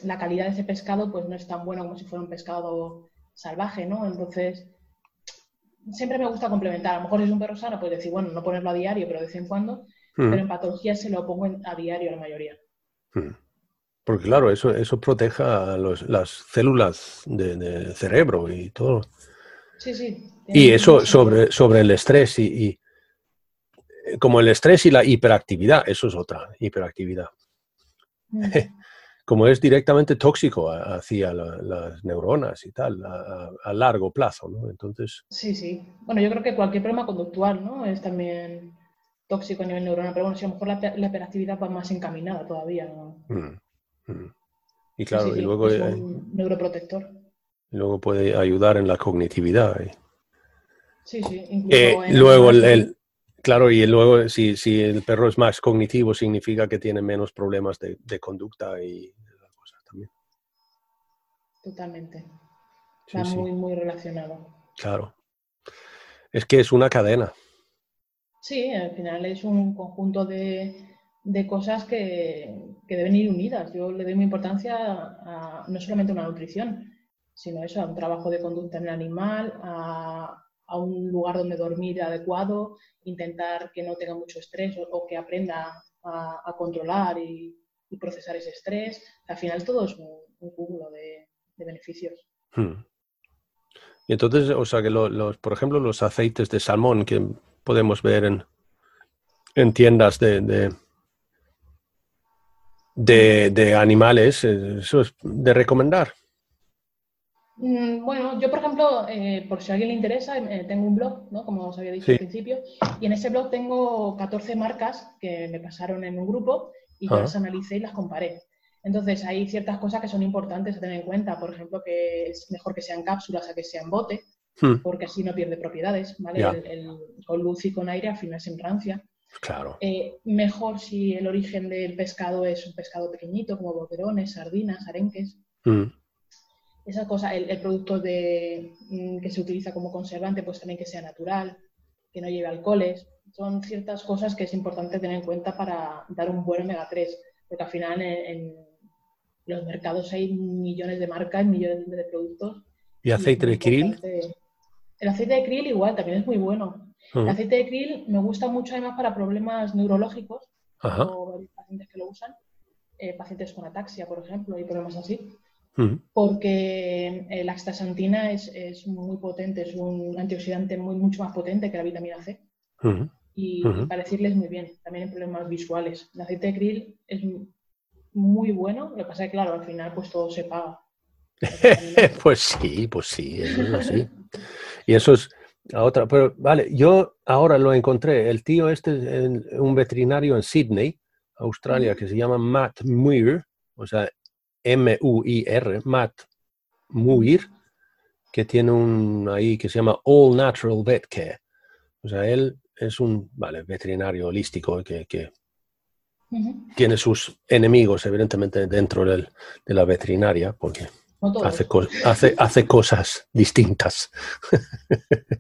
la calidad de ese pescado pues no es tan buena como si fuera un pescado salvaje, ¿no? Entonces, siempre me gusta complementar. A lo mejor si es un perro sano, pues decir, bueno, no ponerlo a diario, pero de vez en cuando. Pero en patologías se lo pongo a diario la mayoría. Porque claro, eso, eso protege a las células del cerebro y todo. Sí, sí. Y eso sobre, sobre el estrés y, como el estrés y la hiperactividad, eso es otra, hiperactividad. [LAUGHS] como es directamente tóxico hacia las neuronas y tal, a, largo plazo, ¿no? Entonces... Sí, sí. Bueno, yo creo que cualquier problema conductual, ¿no? Es también tóxico a nivel neuronal, pero bueno, si a lo mejor la, hiperactividad va más encaminada todavía, ¿no? Mm, mm. Y claro, y luego... Es un neuroprotector. Y luego puede ayudar en la cognitividad. Sí, sí. Incluso eh, luego el, Claro, y luego si, si, el perro es más cognitivo, significa que tiene menos problemas de, conducta y cosas también. Totalmente. Está muy, muy relacionado. Claro. Es que es una cadena. Sí, al final es un conjunto de, cosas que, deben ir unidas. Yo le doy mi importancia a, no solamente a una nutrición, sino eso, a un trabajo de conducta en el animal, a, a un lugar donde dormir adecuado, intentar que no tenga mucho estrés o, que aprenda a, controlar y, procesar ese estrés. Al final todo es un, cúmulo de, beneficios. Hmm. Y entonces, o sea, que los, por ejemplo, los aceites de salmón que podemos ver en, en tiendas de, de, de, animales, eso es de recomendar. Mm, bueno, yo por ejemplo, eh, por si a alguien le interesa, eh, tengo un blog, ¿no? como os había dicho al principio, y en ese blog tengo 14 marcas que me pasaron en un grupo y yo las analicé y las comparé. Entonces hay ciertas cosas que son importantes a tener en cuenta, por ejemplo, que es mejor que sean cápsulas a que sean bote, hmm. porque así no pierde propiedades, ¿vale? con luz y con aire al final se enrancia. Claro. Eh, mejor si el origen del pescado es un pescado pequeñito, como boquerones, sardinas, arenques. Hmm esa cosa, el, producto de, mm, que se utiliza como conservante, pues también que sea natural, que no lleve alcoholes. Son ciertas cosas que es importante tener en cuenta para dar un buen omega 3, porque al final en, los mercados hay millones de marcas, millones de productos. ¿Y aceite de krill? El aceite de krill igual, también es muy bueno. El aceite de krill me gusta mucho además para problemas neurológicos, o pacientes que lo usan, eh, pacientes con ataxia, por ejemplo, y problemas así. Porque eh, la astaxantina es, muy potente, es un antioxidante muy, mucho más potente que la vitamina C. Y, para decirles muy bien, también en problemas visuales. El aceite de krill es muy bueno, lo que pasa es que, claro, al final pues todo se paga. [LAUGHS] pues sí, pues sí, eso es así. y eso es la otra, pero vale, yo ahora lo encontré, el tío este es un veterinario en Sydney, Australia, que se llama Matt Muir, o sea, M-U-I-R, Matt Muir, que tiene un ahí que se llama All Natural Vet Care. O sea, él es un vale, veterinario holístico que, que tiene sus enemigos, evidentemente, dentro del, de la veterinaria, porque hace, hace, hace, cosas distintas. [LAUGHS]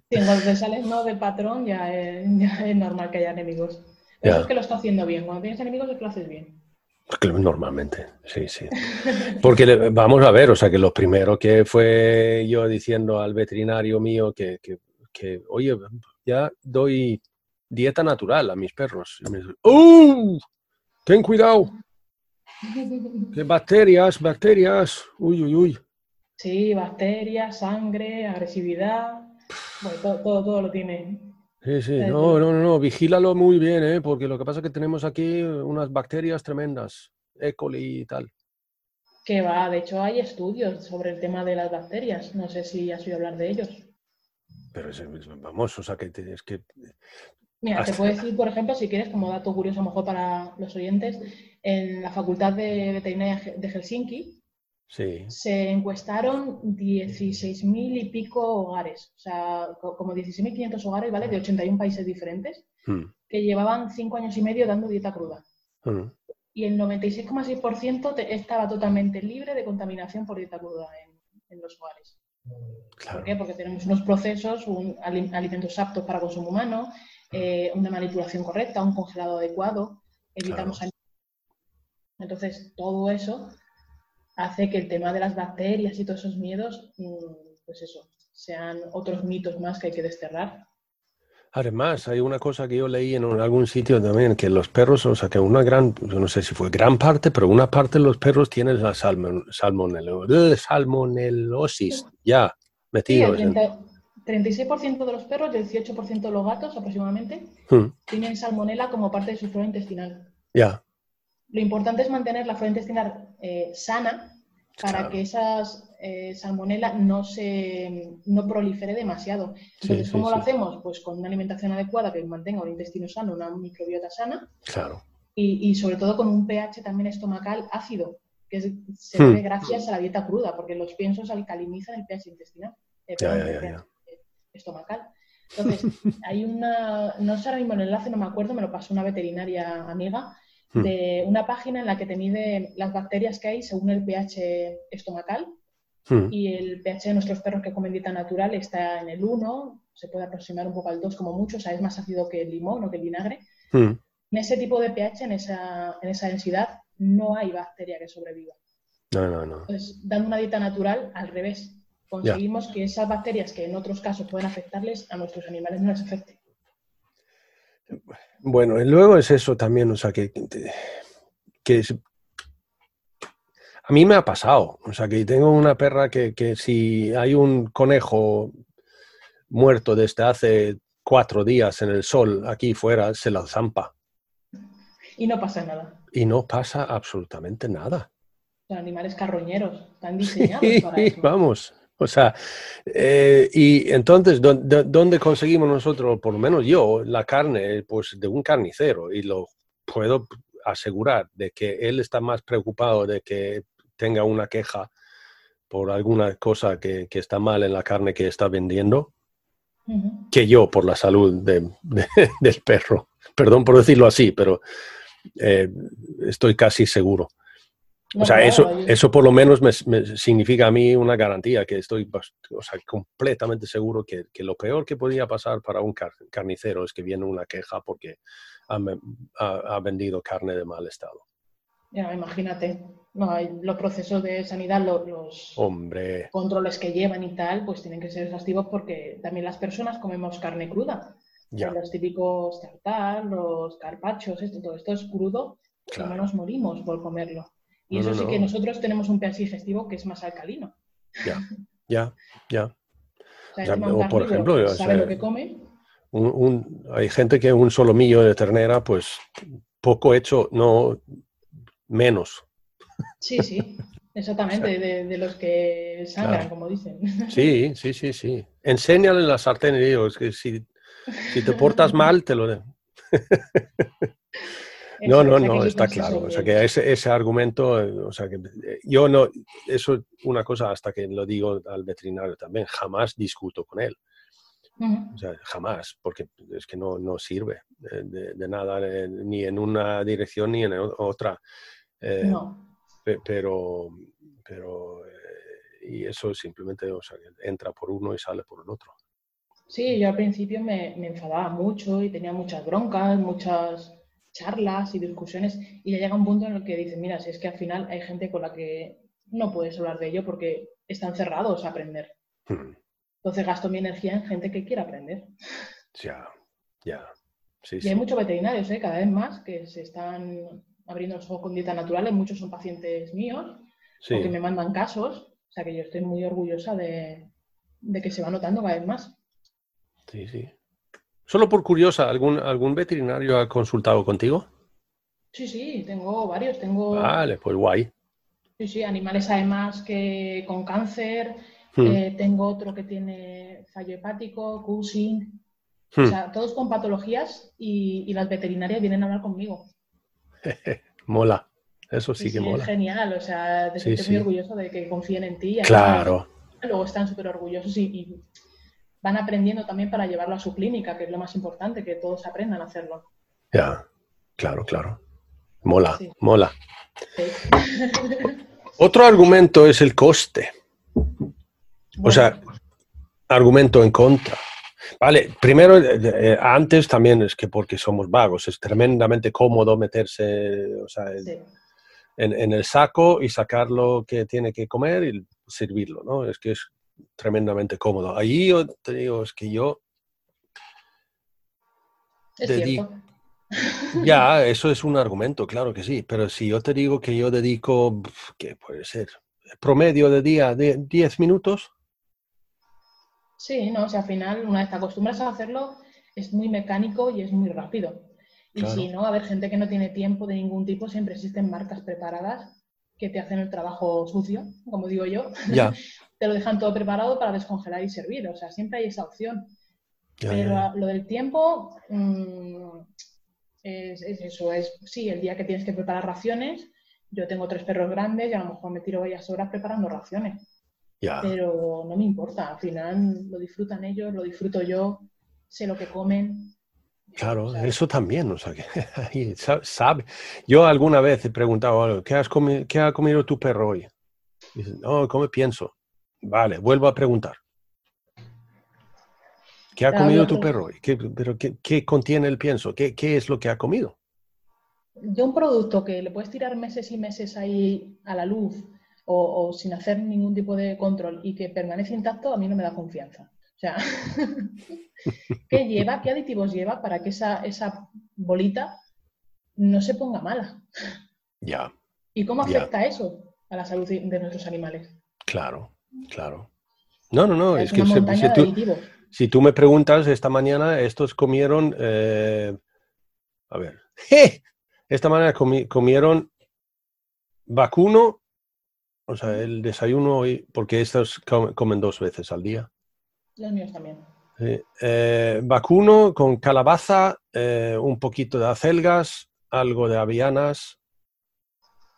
Sí, cuando te sales no del patrón, ya es, ya es normal que haya enemigos. Eso es que lo está haciendo bien. Cuando tienes enemigos es que lo haces bien. Normalmente, sí, sí. Porque vamos a ver, o sea, que lo primero que fue yo diciendo al veterinario mío que, que, que oye, ya doy dieta natural a mis perros. Y ¡Oh! Ten cuidado. Que bacterias, bacterias. Uy, uy, uy. Sí, bacterias, sangre, agresividad. Bueno, todo, todo, todo lo tiene. Sí, sí, no, no, no, vigílalo muy bien, ¿eh? porque lo que pasa es que tenemos aquí unas bacterias tremendas, E. coli y tal. Que va, de hecho hay estudios sobre el tema de las bacterias, no sé si has oído hablar de ellos. Pero vamos, o sea, que es que... Mira, te puedo decir, por ejemplo, si quieres, como dato curioso a lo mejor para los oyentes, en la Facultad de Veterinaria de Helsinki, se encuestaron 16.000 y pico hogares, o sea, como 16.500 hogares, ¿vale? De 81 países diferentes, hmm. que llevaban 5 años y medio dando dieta cruda. Hmm. Y el 96,6% estaba totalmente libre de contaminación por dieta cruda en, los hogares. ¿Por qué? Porque tenemos unos procesos, un, alimentos aptos para consumo humano, eh, una manipulación correcta, un congelado adecuado, evitamos... Entonces, todo eso hace que el tema de las bacterias y todos esos miedos, mm, pues eso, sean otros mitos más que hay que desterrar. Además, hay una cosa que yo leí en algún sitio también, que los perros, o sea, que una gran, yo no sé si fue gran parte, pero una parte de los perros tienen la salmon, salmonelosis ya metido. Sí, 36% de los perros y el 18% de los gatos aproximadamente hmm. tienen salmonela como parte de su flora intestinal. Ya. Lo importante es mantener la flora intestinal eh, sana para que esas eh, salmonela no se no prolifere demasiado. Entonces, ¿cómo lo hacemos? Pues con una alimentación adecuada que mantenga un intestino sano, una microbiota sana. Claro. Y, sobre todo con un pH también estomacal ácido, que se hmm. debe gracias a la dieta cruda, porque los piensos alcalinizan el pH intestinal. Eh, estomacal. Entonces, hay una, no sé ahora mismo el enlace, no me acuerdo, me lo pasó una veterinaria amiga, Hmm. de una página en la que te mide las bacterias que hay según el pH estomacal. Hmm. Y el pH de nuestros perros que comen dieta natural está en el 1, se puede aproximar un poco al 2 como mucho, o sea, es más ácido que el limón o que el vinagre. Hmm. En ese tipo de pH, en esa, en esa densidad, no hay bacteria que sobreviva. No, no, no. Entonces, dando una dieta natural, al revés, conseguimos que esas bacterias que en otros casos pueden afectarles, a nuestros animales no les afecte. Bueno, y luego es eso también, o sea, que, que a mí me ha pasado, o sea, que tengo una perra que, que si hay un conejo muerto desde hace cuatro días en el sol aquí fuera, se la zampa. Y no pasa nada. Y no pasa absolutamente nada. Los animales carroñeros están diseñados para eso. [LAUGHS] Vamos. O sea, eh, y entonces, ¿dónde, conseguimos nosotros, por lo menos yo, la carne? Pues de un carnicero y lo puedo asegurar de que él está más preocupado de que tenga una queja por alguna cosa que, está mal en la carne que está vendiendo que yo por la salud del perro. Perdón por decirlo así, pero eh, estoy casi seguro o sea, eso, eso por lo menos me, significa a mí una garantía, que estoy o sea, completamente seguro que, que, lo peor que podría pasar para un carnicero es que viene una queja porque ha, ha, vendido carne de mal estado. Ya, imagínate. No, los procesos de sanidad, los, Hombre. controles que llevan y tal, pues tienen que ser exhaustivos porque también las personas comemos carne cruda. Ya. Los típicos tartar, los carpachos, esto, todo esto es crudo, claro. no nos morimos por comerlo. Y eso sí que nosotros tenemos un pH digestivo que es más alcalino. Ya, ya, ya. O, por ejemplo, sabe lo que come. hay gente que un solo millo de ternera, pues poco hecho, no menos. Sí, sí, exactamente, [LAUGHS] de, los que sangran, como dicen. Sí, sí, sí, sí. Enséñale la sartén y digo, es que si, si te portas [LAUGHS] mal, te lo... [LAUGHS] No, no, no, está claro. O sea, que ese, ese, argumento, o sea, que eh, yo no, eso es una cosa hasta que lo digo al veterinario también, jamás discuto con él. O sea, jamás, porque es que no, no sirve de, nada, eh, ni en una dirección ni en otra. Eh, no. Pero, pero y eso simplemente o sea, entra por uno y sale por el otro. Sí, yo al principio me, me enfadaba mucho y tenía muchas broncas, muchas charlas y discusiones y ya llega un punto en el que dices, mira, si es que al final hay gente con la que no puedes hablar de ello porque están cerrados a aprender. Hmm. Entonces gasto mi energía en gente que quiera aprender. Ya, ya. Sí, y hay muchos veterinarios, ¿eh? cada vez más, que se están abriendo los ojos con dieta natural. Muchos son pacientes míos, que me mandan casos. O sea que yo estoy muy orgullosa de, de que se va notando cada vez más. Sí, sí. Solo por curiosa, ¿algún, ¿algún veterinario ha consultado contigo? Sí, sí, tengo varios. Tengo... Vale, pues guay. Sí, sí, animales además que con cáncer. Hmm. Eh, tengo otro que tiene fallo hepático, Cushing. O hmm. sea, todos con patologías y, las veterinarias vienen a hablar conmigo. [LAUGHS] mola, eso sí, que mola. Es genial, o sea, te sientes muy orgulloso de que confíen en ti. claro. Luego están súper orgullosos y van aprendiendo también para llevarlo a su clínica, que es lo más importante, que todos aprendan a hacerlo. Ya, claro, claro. Mola, mola. [LAUGHS] Otro argumento es el coste. O sea, argumento en contra. Vale, primero, eh, eh, antes también es que porque somos vagos, es tremendamente cómodo meterse en, en, el saco y sacar lo que tiene que comer y servirlo, ¿no? Es que es tremendamente cómodo. Allí yo te digo, es que yo... Es [LAUGHS] Ya, eso es un argumento, claro que sí, pero si yo te digo que yo dedico, ¿qué puede ser? Promedio de día de 10 minutos. Sí, no, o sea, al final, una vez te acostumbras a hacerlo, es muy mecánico y es muy rápido. Y si no, a ver, gente que no tiene tiempo de ningún tipo, siempre existen marcas preparadas que te hacen el trabajo sucio, como digo yo. Ya. [LAUGHS] te lo dejan todo preparado para descongelar y servir. O sea, siempre hay esa opción. Pero lo del tiempo mm, es, eso, es sí, el día que tienes que preparar raciones, yo tengo tres perros grandes y a lo mejor me tiro varias horas preparando raciones. Pero no me importa, al final lo disfrutan ellos, lo disfruto yo, sé lo que comen. Claro, eso también, o sea, que [LAUGHS] sabe. Yo alguna vez he preguntado, ¿qué, has ¿qué ha comido tu perro hoy? Dice, no, ¿cómo pienso? Vale, vuelvo a preguntar. ¿Qué ha comido tu perro? ¿Qué, ¿Pero qué, contiene el pienso? ¿Qué, es lo que ha comido? De un producto que le puedes tirar meses y meses ahí a la luz o, sin hacer ningún tipo de control y que permanece intacto, a mí no me da confianza. O sea, [LAUGHS] ¿qué lleva? ¿Qué aditivos lleva para que esa, esa bolita no se ponga mala? Ya. ¿Y cómo afecta eso a la salud de nuestros animales? Claro. Claro. No, no, no, es, que si, tú, me preguntas esta mañana, estos comieron, eh, a ver, esta mañana comieron vacuno, o sea, el desayuno hoy, porque estos comen dos veces al día. Los míos también. Eh, vacuno con calabaza, eh, un poquito de acelgas, algo de avianas,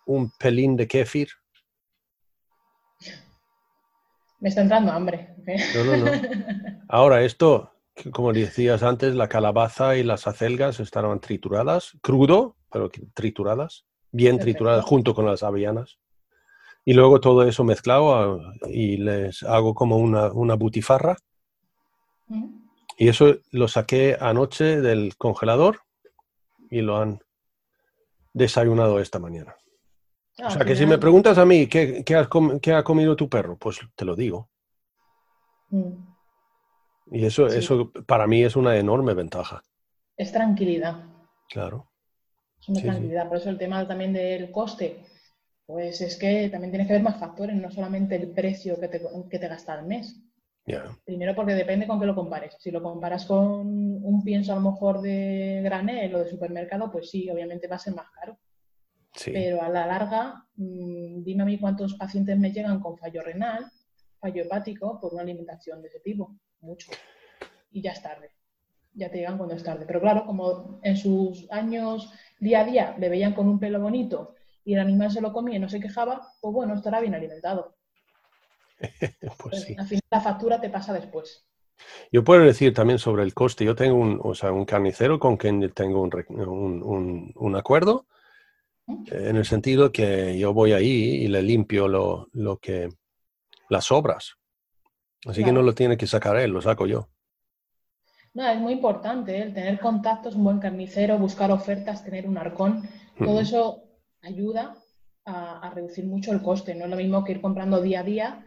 un pelín de kéfir. Me está entrando hambre. No, no, no. Ahora, esto, como decías antes, la calabaza y las acelgas estaban trituradas, crudo, pero trituradas, bien trituradas junto con las avellanas. Y luego todo eso mezclado ah, y les hago como una, una butifarra. Y eso lo saqué anoche del congelador y lo han desayunado esta mañana. Ah, o sea, que si me preguntas a mí ¿qué, ha comido tu perro, pues te lo digo. Mm. Y eso, eso para mí es una enorme ventaja. Es tranquilidad. Claro. Es una tranquilidad. Por eso el tema también del coste. Pues es que también tienes que ver más factores, no solamente el precio que te, que te gasta al mes. Primero porque depende con qué lo compares. Si lo comparas con un pienso a lo mejor de granel o de supermercado, pues sí, obviamente va a ser más caro. Pero a la larga, mm, dime a mí cuántos pacientes me llegan con fallo renal, fallo hepático por una alimentación de ese tipo. Mucho. Y ya es tarde. Ya te llegan cuando es tarde. Pero claro, como en sus años día a día le veían con un pelo bonito y el animal se lo comía y no se quejaba, pues bueno, estará bien alimentado. [LAUGHS] pues sí. Al final la factura te pasa después. Yo puedo decir también sobre el coste. Yo tengo un, o sea, un carnicero con quien tengo un, un, acuerdo, ¿Mm? En el sentido que yo voy ahí y le limpio lo, lo que, las sobras. Así que no lo tiene que sacar él, lo saco yo. No, es muy importante ¿eh? el tener contactos, un buen carnicero, buscar ofertas, tener un arcón. Todo eso ayuda a, reducir mucho el coste. No es lo mismo que ir comprando día a día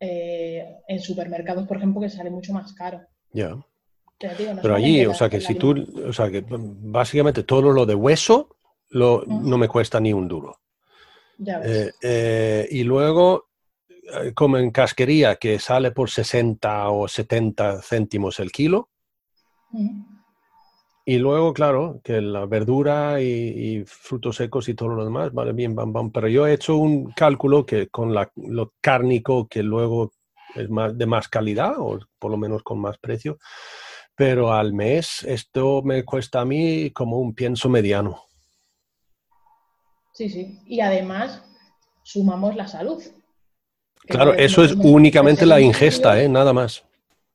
eh, en supermercados, por ejemplo, que sale mucho más caro. Ya. Pero, allí, o sea, que si tú, o sea, que básicamente todo lo de hueso lo, no me cuesta ni un duro. Ya ves. Eh, eh, y luego, como en casquería, que sale por 60 o 70 céntimos el kilo, y luego, claro, que la verdura y, frutos secos y todo lo demás, vale bien, bam, bam. Pero yo he hecho un cálculo que con la, lo cárnico, que luego es más, de más calidad, o por lo menos con más precio, pero al mes esto me cuesta a mí como un pienso mediano. Sí, sí. Y además sumamos la salud. Claro, eso es únicamente la ingesta, ¿eh? nada más.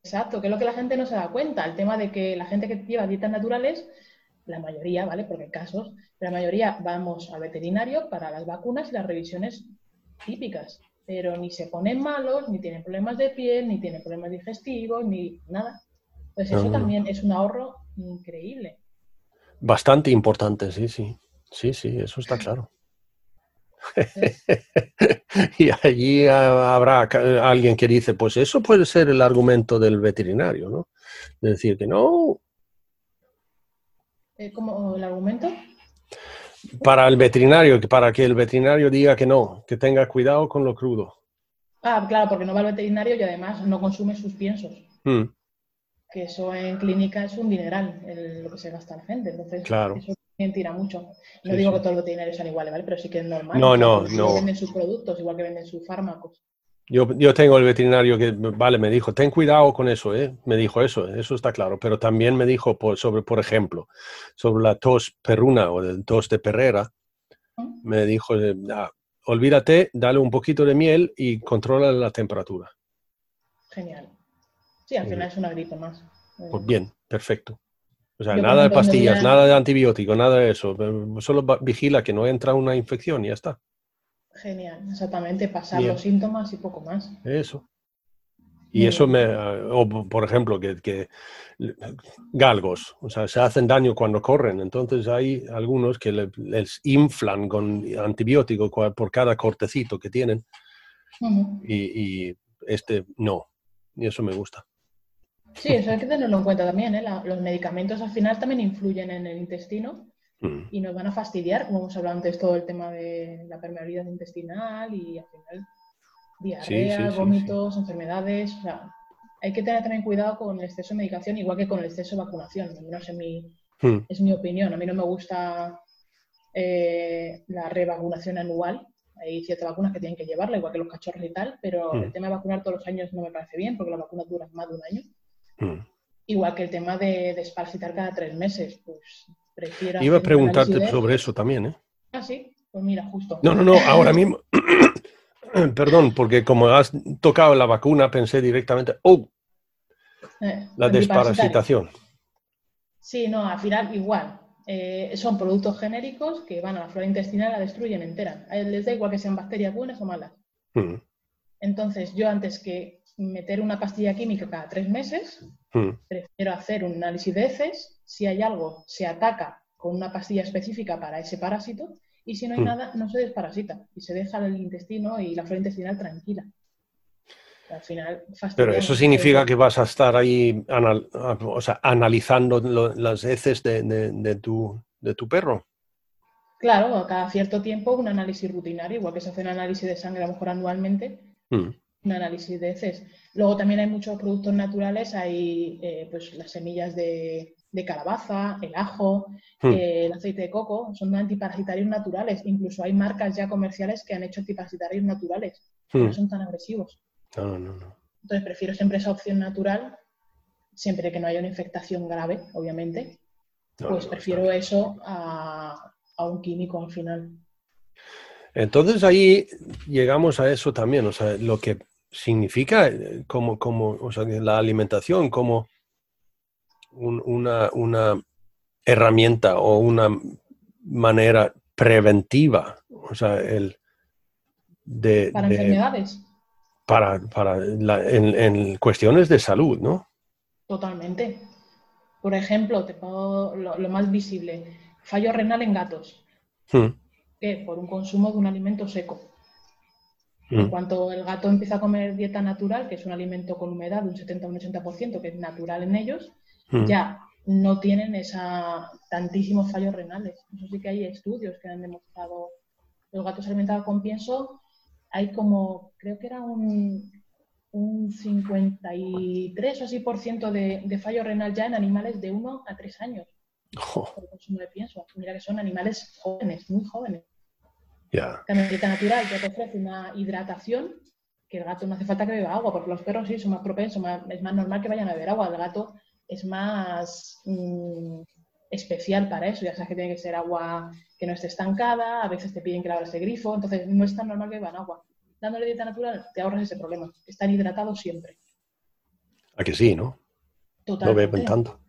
Exacto, que es lo que la gente no se da cuenta, el tema de que la gente que lleva dietas naturales, la mayoría, ¿vale? Porque hay casos, la mayoría vamos al veterinario para las vacunas y las revisiones típicas, pero ni se ponen malos, ni tienen problemas de piel, ni tienen problemas digestivos, ni nada. Pues eso también es un ahorro increíble. Bastante importante, sí, sí. Sí, sí, eso está claro. [LAUGHS] y allí habrá alguien que dice, pues eso puede ser el argumento del veterinario, ¿no? De decir que no. Eh, ¿Cómo el argumento? Para el veterinario, para que el veterinario diga que no, que tenga cuidado con lo crudo. Ah, claro, porque no va al veterinario y además no consume sus piensos. Hmm. Que eso en clínica es un dineral, lo que se gasta la gente. Entonces, claro tira mucho. No digo que todos los veterinarios sean iguales, ¿vale? Pero sí que es normal. No, no, no. Venden sus productos, igual que venden sus fármacos. Yo, yo tengo el veterinario que, vale, me dijo, ten cuidado con eso, ¿eh? Me dijo eso, eso está claro. Pero también me dijo por, sobre, por ejemplo, sobre la tos perruna o el tos de perrera, me dijo, eh, ah, olvídate, dale un poquito de miel y controla la temperatura. Genial. Sí, al final es una gripe más. Pues bien, perfecto. O sea, nada de pastillas, nada de antibiótico, nada de eso. Solo vigila que no entra una infección y ya está. Genial, exactamente. Pasar los síntomas y poco más. Eso. Y eso me, o por ejemplo, que, galgos, o sea, se hacen daño cuando corren. Entonces hay algunos que les inflan con antibiótico por cada cortecito que tienen. y, y, este no. Y eso me gusta. Sí, eso hay que tenerlo en cuenta también. ¿eh? los medicamentos al final también influyen en el intestino mm. y nos van a fastidiar, como hemos hablado antes, todo el tema de la permeabilidad intestinal y al final diarrea, vómitos, enfermedades. O sea, hay que tener también cuidado con el exceso de medicación, igual que con el exceso de vacunación. No sé, mi, mm. es mi opinión. A mí no me gusta eh, la revacunación anual. Hay ciertas vacunas que tienen que llevarla, igual que los cachorros y tal, pero mm. el tema de vacunar todos los años no me parece bien, porque la vacuna dura más de un año. Mm. Igual que el tema de, de cada tres meses, pues prefiero... Iba a preguntarte sobre eso también, ¿eh? Ah, sí, pues mira, justo. No, no, no, ahora mismo... [COUGHS] Perdón, porque como has tocado la vacuna, pensé directamente, ¡oh! Eh, la desparasitación. Sí, no, al final igual. Eh, son productos genéricos que van a la flora intestinal y la destruyen entera. A les da igual que sean bacterias buenas o malas. Mm. Entonces, yo antes que meter una pastilla química cada tres meses, hmm. prefiero hacer un análisis de heces, si hay algo, se ataca con una pastilla específica para ese parásito, y si no hay hmm. nada, no se desparasita, y se deja el intestino y la flora intestinal tranquila. Al final, Pero eso significa que vas a estar ahí analizando las heces de, tu, de tu perro. Claro, cada cierto tiempo un análisis rutinario, igual que se hace un análisis de sangre a lo mejor anualmente, mm. Un análisis de heces. Luego también hay muchos productos naturales, hay eh, pues las semillas de, calabaza, el ajo, mm. eh, el aceite de coco, son antiparasitarios naturales. Incluso hay marcas ya comerciales que han hecho antiparasitarios naturales, no mm. son tan agresivos. No, no, no. Entonces prefiero siempre esa opción natural, siempre que no haya una infectación grave, obviamente. pues prefiero eso a, a un químico al final. Entonces ahí llegamos a eso también, o sea, lo que significa eh, como, como o sea, la alimentación como una, una, herramienta o una manera preventiva, o sea, el de... Para enfermedades. Para, para en, cuestiones de salud, ¿no? Totalmente. Por ejemplo, te puedo, lo más visible, fallo renal en gatos, hmm. que por un consumo de un alimento seco. Hmm. En cuanto el gato empieza a comer dieta natural, que es un alimento con humedad de un 70 o un 80%, que es natural en ellos, hmm. ya no tienen esa tantísimos fallos renales. Eso sí que hay estudios que han demostrado. Los gatos alimentados con pienso, hay como, creo que era un, un 53 o así por ciento de, de fallo renal ya en animales de 1 a 3 años por consumo de pienso. Mira que son animales jóvenes, muy jóvenes. Ya. También dieta natural que te ofrece una hidratación que el gato no hace falta que beba agua, porque los perros sí son más propensos, es más normal que vayan a beber agua. El gato es más mm, especial para eso, ya sabes que tiene que ser agua que no esté estancada, a veces te piden que abras el grifo, entonces no es tan normal que beban agua. Dándole dieta natural te ahorras ese problema, están hidratados siempre. A que sí, ¿no? Totalmente. No beben tanto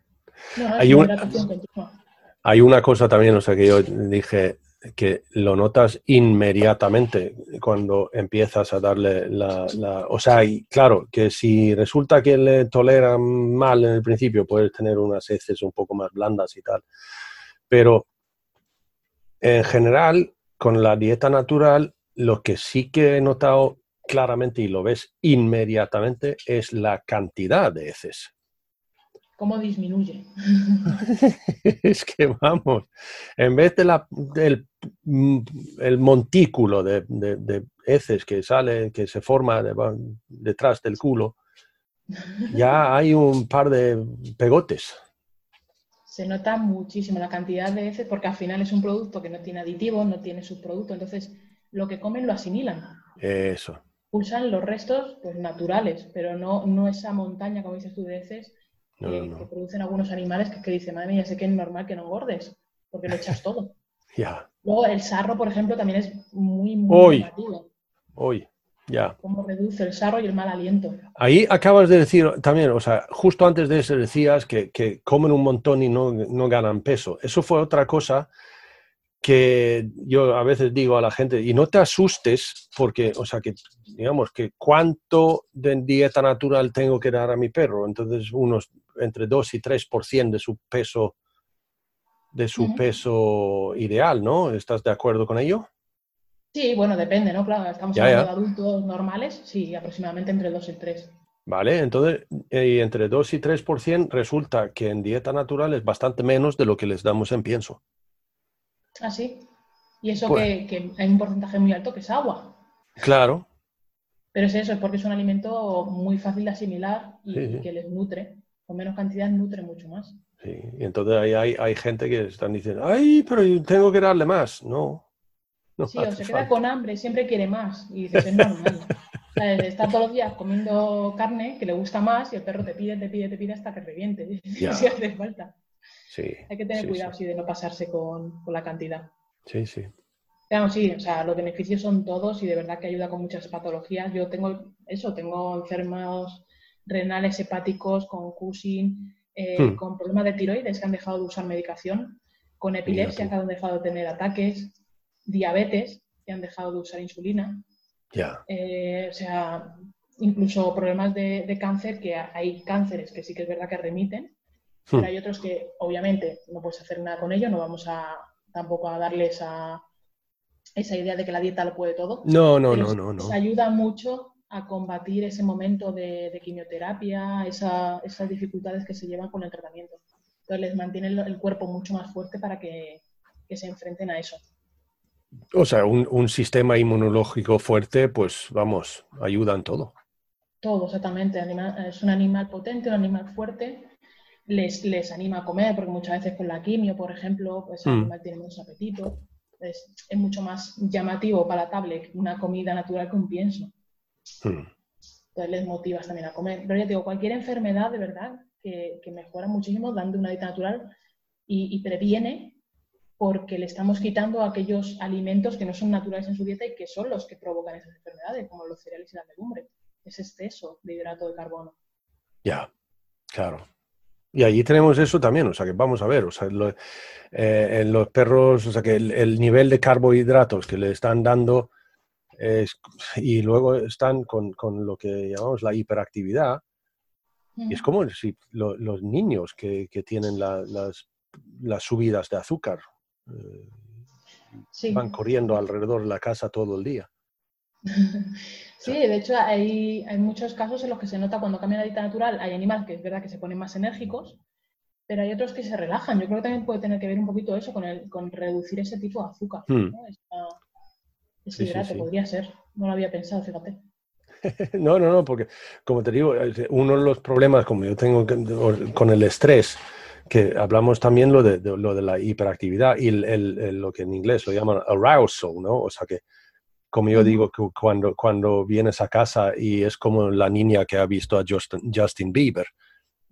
hay, una cosa también, o sea, que yo dije que lo notas inmediatamente cuando empiezas a darle la... o sea, claro, que si resulta que le toleran mal en el principio, puedes tener unas heces un poco más blandas y tal. Pero en general, con la dieta natural, lo que sí que he notado claramente y lo ves inmediatamente es la cantidad de heces cómo disminuye. [LAUGHS] es que vamos, en vez de la, del mm, el montículo de, de, heces que sale, que se forma detrás del culo, ya hay un par de pegotes. Se nota muchísimo la cantidad de heces porque al final es un producto que no tiene aditivos, no tiene subproducto, entonces lo que comen lo asimilan. Eso. Usan los restos pues, naturales, pero no, no esa montaña, como dices tú, de heces que, producen algunos animales que, que dicen, madre mía, sé que es normal que no engordes, porque lo echas todo. [LAUGHS] Ya. Luego el sarro, por ejemplo, también es muy, muy Hoy. Hoy. Ya. Cómo reduce el sarro y el mal aliento. Ahí acabas de decir también, o sea, justo antes de eso decías que, que comen un montón y no, no, ganan peso. Eso fue otra cosa que yo a veces digo a la gente, y no te asustes porque, o sea, que digamos que cuánto de dieta natural tengo que dar a mi perro. Entonces, unos entre 2 y 3% de su peso de su peso ideal, ¿no? ¿Estás de acuerdo con ello? Sí, bueno, depende, ¿no? Claro, estamos hablando de adultos normales, sí, aproximadamente entre 2 y 3. Vale, entonces, y entre 2 y 3% resulta que en dieta natural es bastante menos de lo que les damos en pienso. Ah, sí. Y eso pues que, hay un porcentaje muy alto que es agua. Claro. Pero es eso, es porque es un alimento muy fácil de asimilar y que les nutre. Con menos cantidad nutre mucho más. Sí, y entonces ahí hay, hay gente que están diciendo, ay, pero tengo que darle más. No. no sí, o se queda con hambre, siempre quiere más. Y dices, es normal. [LAUGHS] está todos los días comiendo carne que le gusta más y el perro te pide, te pide, te pide hasta que reviente. [LAUGHS] Si hace falta. Hay que tener cuidado sí. de no pasarse con, la cantidad. Sí, sí. Claro, sí, o sea, los beneficios son todos y de verdad que ayuda con muchas patologías. Yo tengo eso, tengo enfermos renales hepáticos con Cushing, eh, hmm. con problemas de tiroides que han dejado de usar medicación, con epilepsia que han dejado de tener ataques, diabetes que han dejado de usar insulina. Eh, o sea, incluso problemas de, cáncer, que hay cánceres que sí que es verdad que remiten, pero hmm. hay otros que obviamente no puedes hacer nada con ellos, no vamos a tampoco a darle esa, esa idea de que la dieta lo puede todo. No, no, no, no, no. Se ayuda mucho a combatir ese momento de, quimioterapia, esas dificultades que se llevan con el tratamiento. Entonces les mantiene el, cuerpo mucho más fuerte para que, se enfrenten a eso. O sea, un, sistema inmunológico fuerte, pues vamos, ayuda en todo. Todo, exactamente. es un animal potente, un animal fuerte. Les, les anima a comer, porque muchas veces con la quimio, por ejemplo, pues el mm. animal tiene menos apetito. Es, es, mucho más llamativo, palatable una comida natural que un pienso. Mm. Entonces les motivas también a comer. Pero ya digo, cualquier enfermedad de verdad que, mejora muchísimo dando una dieta natural y, y previene porque le estamos quitando aquellos alimentos que no son naturales en su dieta y que son los que provocan esas enfermedades, como los cereales y la legumbre. Es exceso de hidrato de carbono. Ya, claro. Y allí tenemos eso también, o sea que vamos a ver, o sea, eh, en los perros, o sea que el, nivel de carbohidratos que le están dando y luego están con, lo que llamamos la hiperactividad, y es como si los niños que, tienen las, las subidas de azúcar, Van corriendo alrededor de la casa todo el día. [LAUGHS] Sí, de hecho hay, hay, muchos casos en los que se nota cuando cambia la dieta natural, hay animales que es verdad que se ponen más enérgicos, pero hay otros que se relajan. Yo creo que también puede tener que ver un poquito eso con, el, con reducir ese tipo de azúcar. Ese hidrato podría ser. No lo había pensado, fíjate. [LAUGHS] no, no, no, porque como te digo, uno de los problemas como yo tengo con el estrés que hablamos también lo de, lo de la hiperactividad y el, lo que en inglés lo llaman arousal, ¿no? O sea que, como yo digo, que cuando, cuando vienes a casa y es como la niña que ha visto a Justin, Justin Bieber.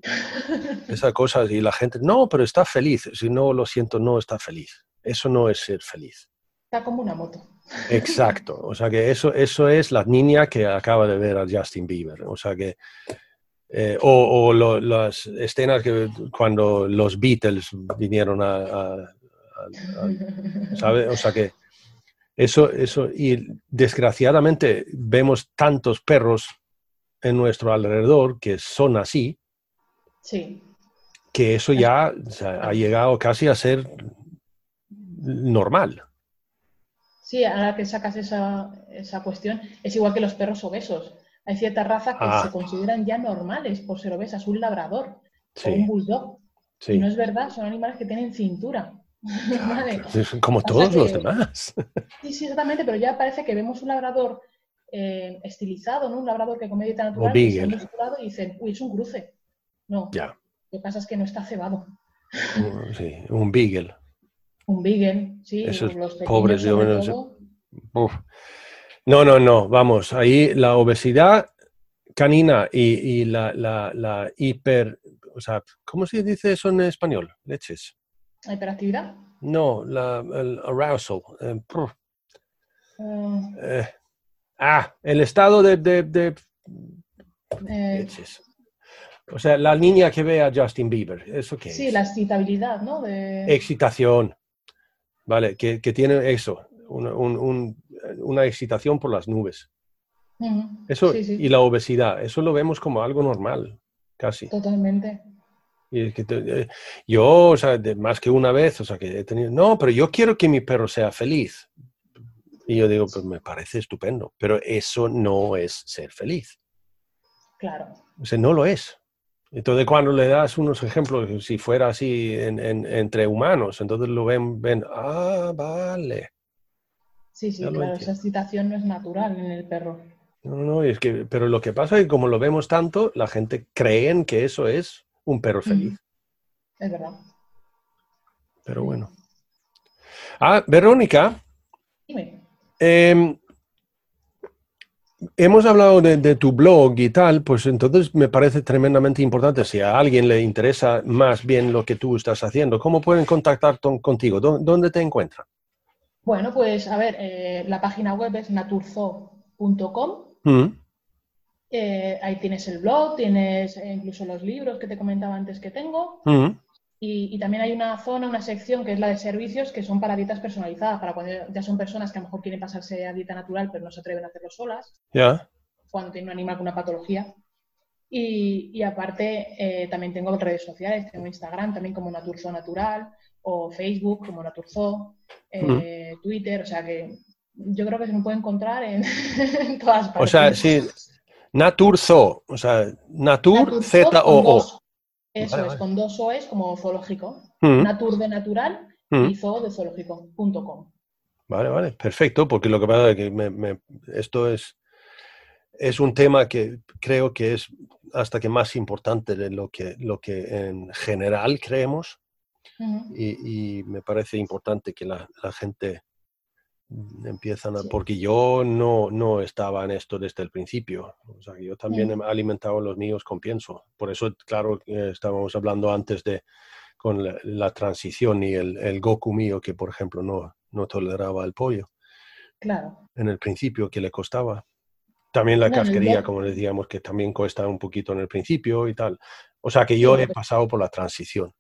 [LAUGHS] Esa cosa, y la gente, no, pero está feliz. Si no, lo siento, no está feliz. Eso no es ser feliz. Está como una moto. Exacto. O sea que eso, eso es la niña que acaba de ver a Justin Bieber. O sea que eh, o, las escenas que cuando los Beatles vinieron a, ¿sabe? O sea que eso, eso, y desgraciadamente vemos tantos perros en nuestro alrededor que son así, sí. que eso ya ha llegado casi a ser normal. Sí, ahora que sacas esa, esa cuestión, es igual que los perros obesos. Hay ciertas razas que ah. se consideran ya normales por ser obesas, un labrador o un bulldog. Y no es verdad, son animales que tienen cintura. [LAUGHS] Como todos los demás. Sí, sí, exactamente, pero ya parece que vemos un labrador eh, estilizado, ¿no? Un labrador que come dieta natural y, y dicen, uy, es un cruce. No. Ya. Lo que pasa es que no está cebado. Sí, un beagle. Un beagle, sí. Esos los pobres de no, no, no, vamos, ahí la obesidad canina y, la, hiper, o sea, ¿cómo se dice eso en español? Leches. ¿La hiperactividad? No, la, el arousal. Eh, ah. Eh, ah, el estado de... de, eh. leches. O sea, la niña que ve a Justin Bieber, ¿eso qué sí, la excitabilidad, ¿no? Excitación. Vale, que, tiene eso, un, una excitación por las nubes. Eso, Y la obesidad, eso lo vemos como algo normal, casi. Totalmente. Y que eh, yo, o sea, más que una vez, o sea, que he tenido, no, pero yo quiero que mi perro sea feliz. Y yo digo, pues me parece estupendo, pero eso no es ser feliz. Claro. O sea, no lo es. Entonces, cuando le das unos ejemplos, si fuera así entre humanos, entonces lo ven, ven, ah, vale. Sí, sí, claro, esa excitación no es natural en el perro. No, no, es que, pero lo que pasa es que como lo vemos tanto, la gente cree que eso es un perro feliz. Es verdad. Pero bueno. Ah, Verónica. Dime. Em, hemos hablado de, tu blog y tal, pues entonces me parece tremendamente importante. Si a alguien le interesa más bien lo que tú estás haciendo, ¿cómo pueden contactar contigo? ¿Dónde te encuentran? Bueno, pues a ver, eh, la página web es naturzo.com. Mm. Eh, ahí tienes el blog, tienes eh, incluso los libros que te comentaba antes que tengo. Mm. Y, también hay una zona, una sección que es la de servicios que son para dietas personalizadas, para cuando ya son personas que a lo mejor quieren pasarse a dieta natural pero no se atreven a hacerlo solas. Ya. Cuando tienen un animal con una patología. Y, aparte también tengo redes sociales, tengo Instagram también como Naturzo Natural o Facebook como Naturzo, eh, Twitter, o sea que yo creo que se me puede encontrar en, [LAUGHS] todas partes. O sea, sí, Naturzo, o sea, Natur, Z O O. Eso es, con dos O es como zoológico. Natur de natural y zoo de zoológico.com. Vale, vale, perfecto, porque lo que pasa es que esto es, es un tema que creo que es hasta que más importante de lo que, lo que en general creemos. Y, me parece importante que la, gente empiezan a, porque yo no, no estaba en esto desde el principio. O sea, yo también he alimentado a los míos con pienso. Por eso, claro, estábamos hablando antes de con la, transición y el, el, Goku mío que, por ejemplo, no, no toleraba el pollo. Claro. En el principio, que le costaba. También la casquería, como decíamos, que también cuesta un poquito en el principio y tal. O sea que yo he pasado por la transición.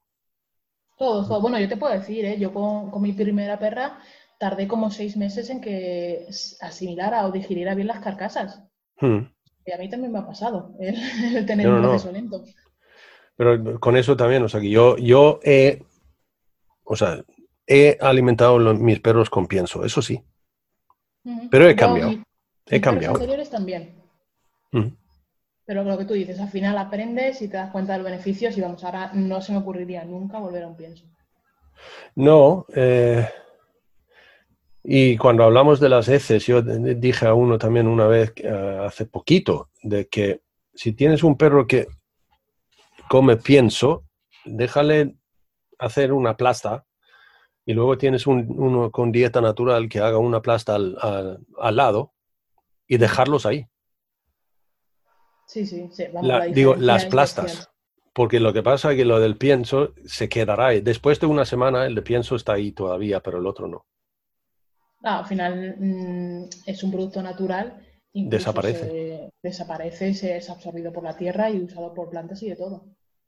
Todo, Bueno, yo te puedo decir, ¿eh? yo con, mi primera perra tardé como seis meses en que asimilara o digiriera bien las carcasas. Hmm. Y a mí también me ha pasado [LAUGHS] el, tener un proceso lento. Pero con eso también, o sea, que yo, yo he, o sea, he alimentado mis perros con pienso, eso sí. Pero he cambiado. he cambiado. Los anteriores también. Pero lo que tú dices, al final aprendes y te das cuenta de los beneficios y vamos, ahora no se me ocurriría nunca volver a un pienso. No, eh, y cuando hablamos de las heces, yo dije a uno también una vez, hace poquito, de que si tienes un perro que come pienso, déjale hacer una plasta y luego tienes uno con dieta natural que haga una plasta al lado y dejarlos ahí. Sí, sí, sí. digo, las plastas. Porque lo que pasa es que lo del pienso se quedará ahí. Después de una semana el de pienso está ahí todavía, pero el otro no. Al final mm, es un producto natural. Desaparece. desaparece, se es absorbido por la tierra y usado por plantas y de todo.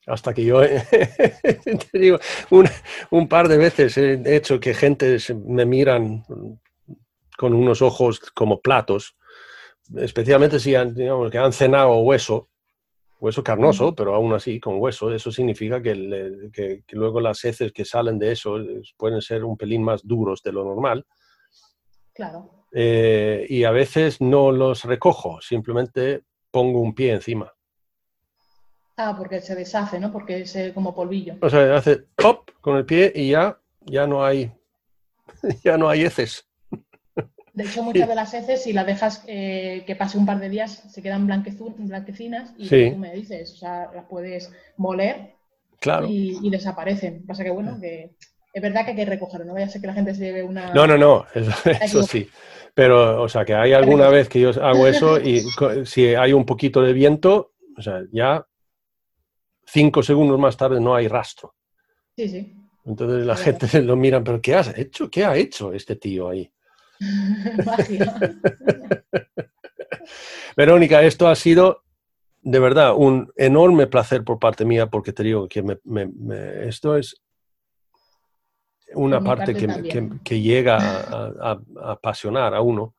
Hasta que yo, [LAUGHS] te digo, un, un, par de veces he hecho que gente me miran con unos ojos como platos especialmente si han, digamos, que han cenado hueso, hueso carnoso, pero aún así con hueso, eso significa que, luego las heces que salen de eso pueden ser un pelín más duros de lo normal. Claro. Eh, y a veces no los recojo, simplemente pongo un pie encima. Ah, porque se deshace, ¿no? Porque es eh, como polvillo. O sea, hace pop con el pie y ya, ya no hay, [LAUGHS] ya no hay heces. De hecho, [LAUGHS] muchas de las heces, si las dejas eh, que pase un par de días, se quedan blanquecinas y tú me dices, o sea, las puedes moler claro. y, desaparecen. Pasa que, bueno, que es verdad que hay que recogerlo, no vaya a ser que la gente se lleve una... No, no, no, [LAUGHS] eso, sí. Pero, o sea, que hay alguna vez que yo hago eso y si hay un poquito de viento, o sea, ya cinco segundos más tarde no hay rastro. Sí, sí. Entonces la gente lo mira, pero ¿qué has hecho? ¿Qué ha hecho este tío ahí? [LAUGHS] [LAUGHS] Verónica, esto ha sido de verdad un enorme placer por parte mía porque te digo que esto es una parte, que, llega a, apasionar a uno,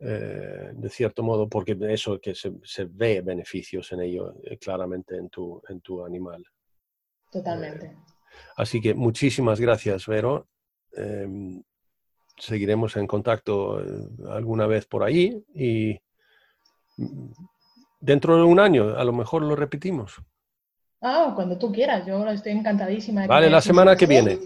eh, de cierto modo, porque eso que se, ve beneficios en ello eh, claramente en tu, en tu animal. Totalmente. Eh, así que muchísimas gracias, Vero. Em, seguiremos en contacto alguna vez por ahí y dentro de un año a lo mejor lo repetimos. Ah, cuando tú quieras, yo estoy encantadísima. vale, la semana que viene.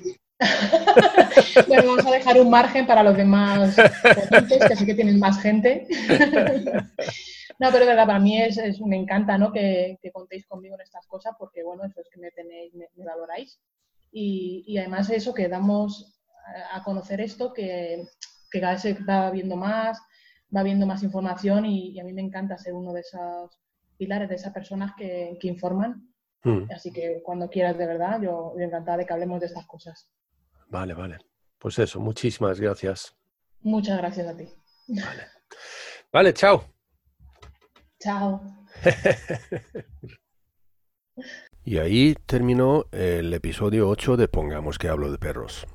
[LAUGHS] bueno, vamos a dejar un margen para los demás que sí que tienen más gente. [LAUGHS] no, pero de verdad, para mí es, me encanta ¿no? que, contéis conmigo en estas cosas porque, bueno, eso es que me tenéis, me, valoráis. Y, y, además eso, que damos a conocer esto, que, cada vez se va viendo más, va viendo más información y, a mí me encanta ser uno de esos pilares, de esas personas que, informan. Hmm. Así que cuando quieras, de verdad, yo, yo encantada de que hablemos de estas cosas. Vale, vale. Pues eso, muchísimas gracias. Muchas gracias a ti. Vale, vale chao. Chao. [LAUGHS] y ahí terminó el episodio 8 de Pongamos que hablo de perros.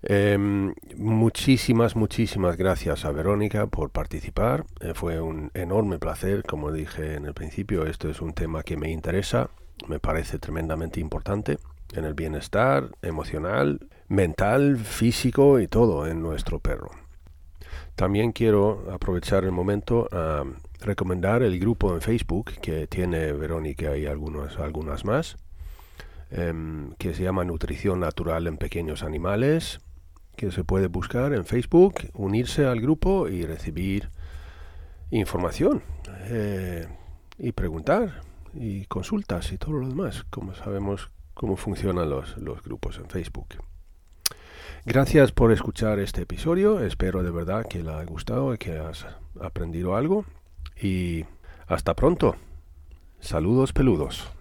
Em, muchísimas, muchísimas gracias a Verónica por participar. Eh, fue un enorme placer, como dije en el principio, esto es un tema que me interesa, me parece tremendamente importante en el bienestar emocional, mental, físico y todo en nuestro perro. También quiero aprovechar el momento a recomendar el grupo en Facebook que tiene Verónica y algunas, algunas más, em, que se llama Nutrición Natural en Pequeños Animales que se puede buscar en Facebook, unirse al grupo y recibir información eh, y preguntar y consultas y todo lo demás, como sabemos cómo funcionan los, grupos en Facebook. Gracias por escuchar este episodio, espero de verdad que le haya gustado y que has aprendido algo y hasta pronto. Saludos peludos.